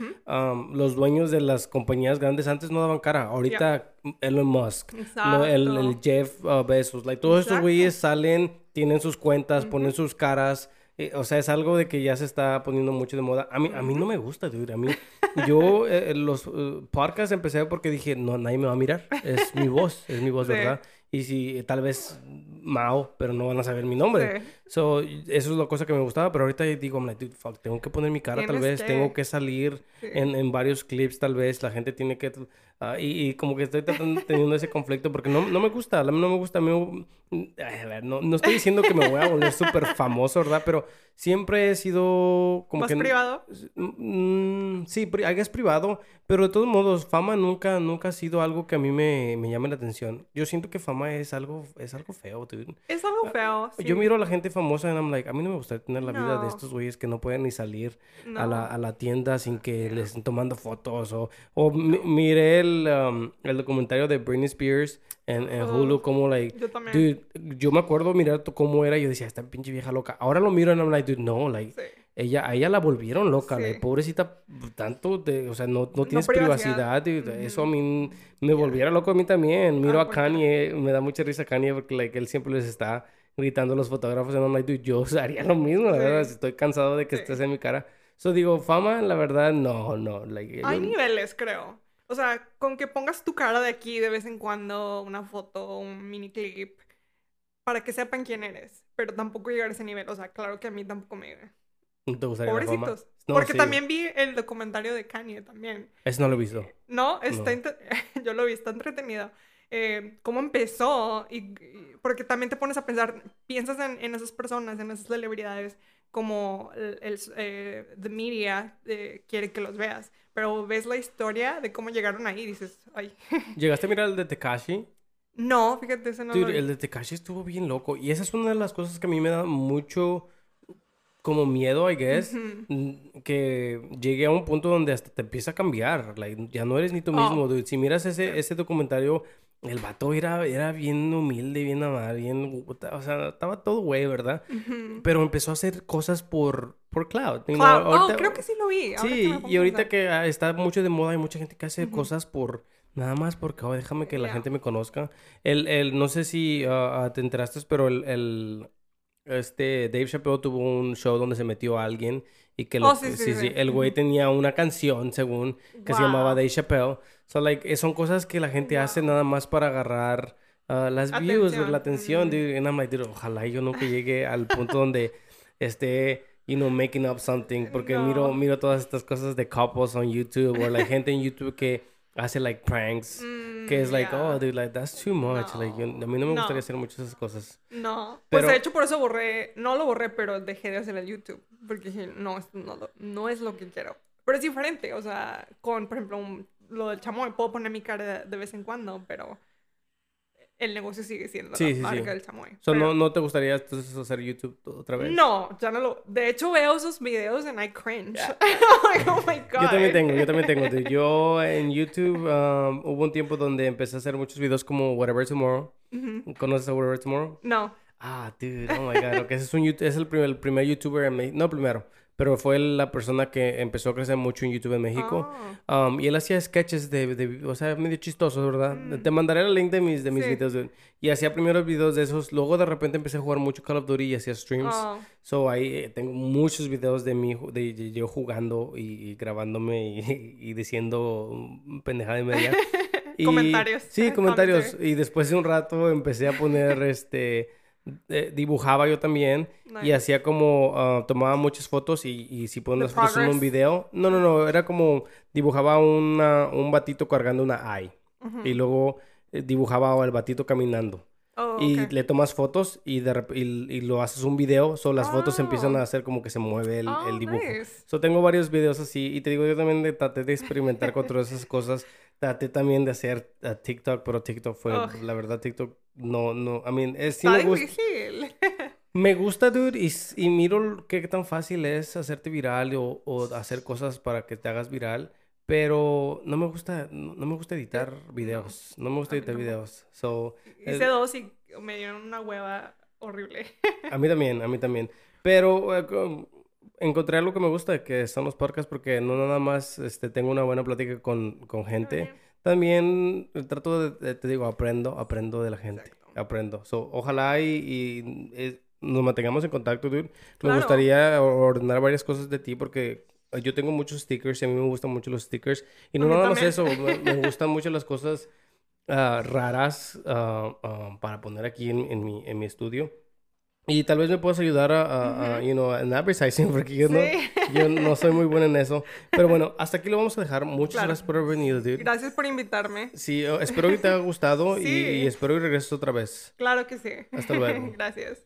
Los dueños de las compañías grandes antes no daban cara. Ahorita Elon Musk, ¿no? el, el. Jeff Bezos, like, todos estos güeyes salen, tienen sus cuentas, ponen sus caras. Eh, o sea, es algo de que ya se está poniendo mucho de moda. A mí, a mí no me gusta, dude. A mí, yo eh, los eh, podcasts empecé porque dije, no, nadie me va a mirar. Es mi voz, es mi voz, Sí. ¿verdad? Y si tal vez Mao, pero no van a saber mi nombre. Sí. So, eso es la cosa que me gustaba, pero ahorita digo, I'm like, dude, fuck, tengo que poner mi cara tal vez, que. tengo que salir Sí. en, en varios clips tal vez, la gente tiene que... ah, y, y como que estoy tratando- teniendo ese conflicto porque no, no me gusta, no me gusta, ay, a ver, no, no estoy diciendo que me voy a volver súper famoso, ¿verdad? Pero siempre he sido como ¿Más que... privado? Mm, sí, algo es privado, pero de todos modos, fama nunca, nunca ha sido algo que a mí me, me llame la atención. Yo siento que fama es algo, es algo feo, dude. Es algo feo, Ah, Yo sí. miro a la gente famosa y I'm like, a mí no me gustaría tener la vida de No. estos güeyes que no pueden ni salir a, la, No. a la tienda sin que les estén tomando fotos. O, o mi- miré el, um, el documentario de Britney Spears en, en Oh, Hulu, como, like, Yo también. dude, yo me acuerdo mirar cómo era y yo decía, esta pinche vieja loca. Ahora lo miro y I'm like, dude, no, like, Sí. ella, a ella la volvieron loca, Sí. like, pobrecita, tanto, de, o sea, no, no No tienes privacidad. privacidad, dude, eso a mí me volviera loco a mí también. Miro Ah, a Kanye, me da mucha risa Kanye porque, like, él siempre les está gritando a los fotógrafos en I'm like, dude, yo haría lo mismo, la Sí. verdad, estoy cansado de que estés en mi cara. So, digo, fama, la verdad, no, no, like, Hay yo- niveles, creo. O sea, con que pongas tu cara de aquí de vez en cuando, una foto, un mini clip, para que sepan quién eres. Pero tampoco llegar a ese nivel. O sea, claro que a mí tampoco me... ¿no te gustaría? Pobrecitos. No, Porque sí. también vi el documentario de Kanye también. Eso no lo he visto. No, está No. yo lo vi, está entretenido. Eh, cómo empezó y, y- porque también te pones a pensar, piensas en, en esas personas, en esas celebridades, como el, el- eh, the media eh, quiere que los veas, pero ves la historia de cómo llegaron ahí y dices, ay, ¿Llegaste a mirar el de Tekashi? no, fíjate, ese no lo Dude, vi. el de Tekashi estuvo bien loco. Y esa es una de las cosas que a mí me da mucho como miedo, I guess. Mm, Que llegue a un punto donde hasta te empieza a cambiar. like, ya no eres ni tú Oh. mismo, dude. Si miras ese, ese documentario, el vato era, era bien humilde, bien amable, bien... O sea, estaba todo güey, ¿verdad? Pero empezó a hacer cosas por, por cloud. know, Cloud. Oh, creo que sí lo vi. ahora Sí, y ahorita que ah, está mucho de moda, hay mucha gente que hace cosas por nada más porque, oh, déjame que la Yeah. gente me conozca. El, el, no sé si ah, ah, te enteraste, pero el, el, este, Dave Chappelle tuvo un show donde se metió a alguien y que lo- Oh, sí, sí, sí. el güey tenía una canción, según, que se llamaba. Dave Chappelle. So, like, eh, son cosas que la gente hace nada más para agarrar ah, las views, Atención. la atención. Ujú. dude. And I'm like, dude, ojalá yo nunca llegue al punto donde esté, you know, making up something. Porque miro, miro todas estas cosas de couples on YouTube o la gente en YouTube que hace like pranks. Que es Mm, like, yeah. oh, dude, like, that's too much. Like, yo- a mí no me No. gustaría hacer muchas esas cosas. No, pues Pero- de hecho por eso borré, no lo borré, pero dejé de hacer el YouTube, porque dije, no, no, no es lo que quiero. Pero es diferente, o sea, con, por ejemplo, un- lo del chamoy, puedo poner mi cara de, de vez en cuando, pero el negocio sigue siendo Sí, la sí, marca sí. del chamoy. So, Pero- ¿no, ¿No te gustaría entonces hacer YouTube otra vez? No, ya no lo. De hecho, veo esos videos and I cringe. I'm like, oh my god. Yo también tengo, yo también tengo. dude. Yo en YouTube um, hubo un tiempo donde empecé a hacer muchos videos como Whatever Tomorrow. ¿Conoces a Whatever Tomorrow? No. Ah, dude, oh my god. ok, ese es, un, es el, primer, el primer youtuber en México. No primero, pero fue la persona que empezó a crecer mucho en YouTube en México. Oh. Um, y él hacía sketches de, de- o sea, medio chistosos, ¿verdad? Te mandaré el link de mis, de mis Mm. Sí. videos. Y hacía primeros videos de esos. Luego de repente empecé a jugar mucho Call of Duty y hacía streams. Oh. So ahí eh, tengo muchos videos de mí, de, de yo jugando y, y grabándome y, y diciendo mm, pendejada y media. Y- Comentarios. Sí, comentarios. Y después de un rato empecé a poner, este, eh, dibujaba yo también y hacía como, ah, tomaba muchas fotos y, y si The las fotos en un video. No, no, no, era como dibujaba una, un batito cargando una I Ujú. y luego eh, dibujaba al batito caminando Oh, y le tomas fotos y, de rep- y, y lo haces un video, so las fotos empiezan a Oh. hacer como que se mueve el, Oh, el dibujo. nice. So tengo varios videos así y te digo, yo también de- traté de experimentar con todas esas cosas. Traté también de hacer uh, TikTok, pero TikTok fue, la verdad, TikTok no, no, I mean, es, sí me gusta. Me gusta, dude, y, y miro qué tan fácil es hacerte viral o, o hacer cosas para que te hagas viral, pero no me gusta, no, no me gusta editar videos, no me gusta editar videos. So, Hice eh, dos y me dieron una hueva horrible. A mí también, a mí también. Pero eh, encontré algo que me gusta, que son los podcasts, porque no nada más este, tengo una buena plática con, con gente. También eh, trato de, te digo, aprendo, aprendo de la gente. Exacto. Aprendo. So, ojalá y, y, eh, nos mantengamos en contacto, dude. Me Claro. gustaría ordenar varias cosas de ti porque yo tengo muchos stickers y a mí me gustan mucho los stickers. Y no nada más eso, me, me gustan mucho las cosas ah, raras ah, ah, para poner aquí en, en mi, en mi estudio. Y tal vez me puedas ayudar a, a- a, you know, en advertising porque yo, no, Sí. yo no soy muy bueno en eso. Pero bueno, hasta aquí lo vamos a dejar. Muchas Claro. gracias por haber venido, dude. Gracias por invitarme. Sí, espero que te haya gustado y- Sí. y espero que regreses otra vez. Claro que sí. Hasta luego. Gracias.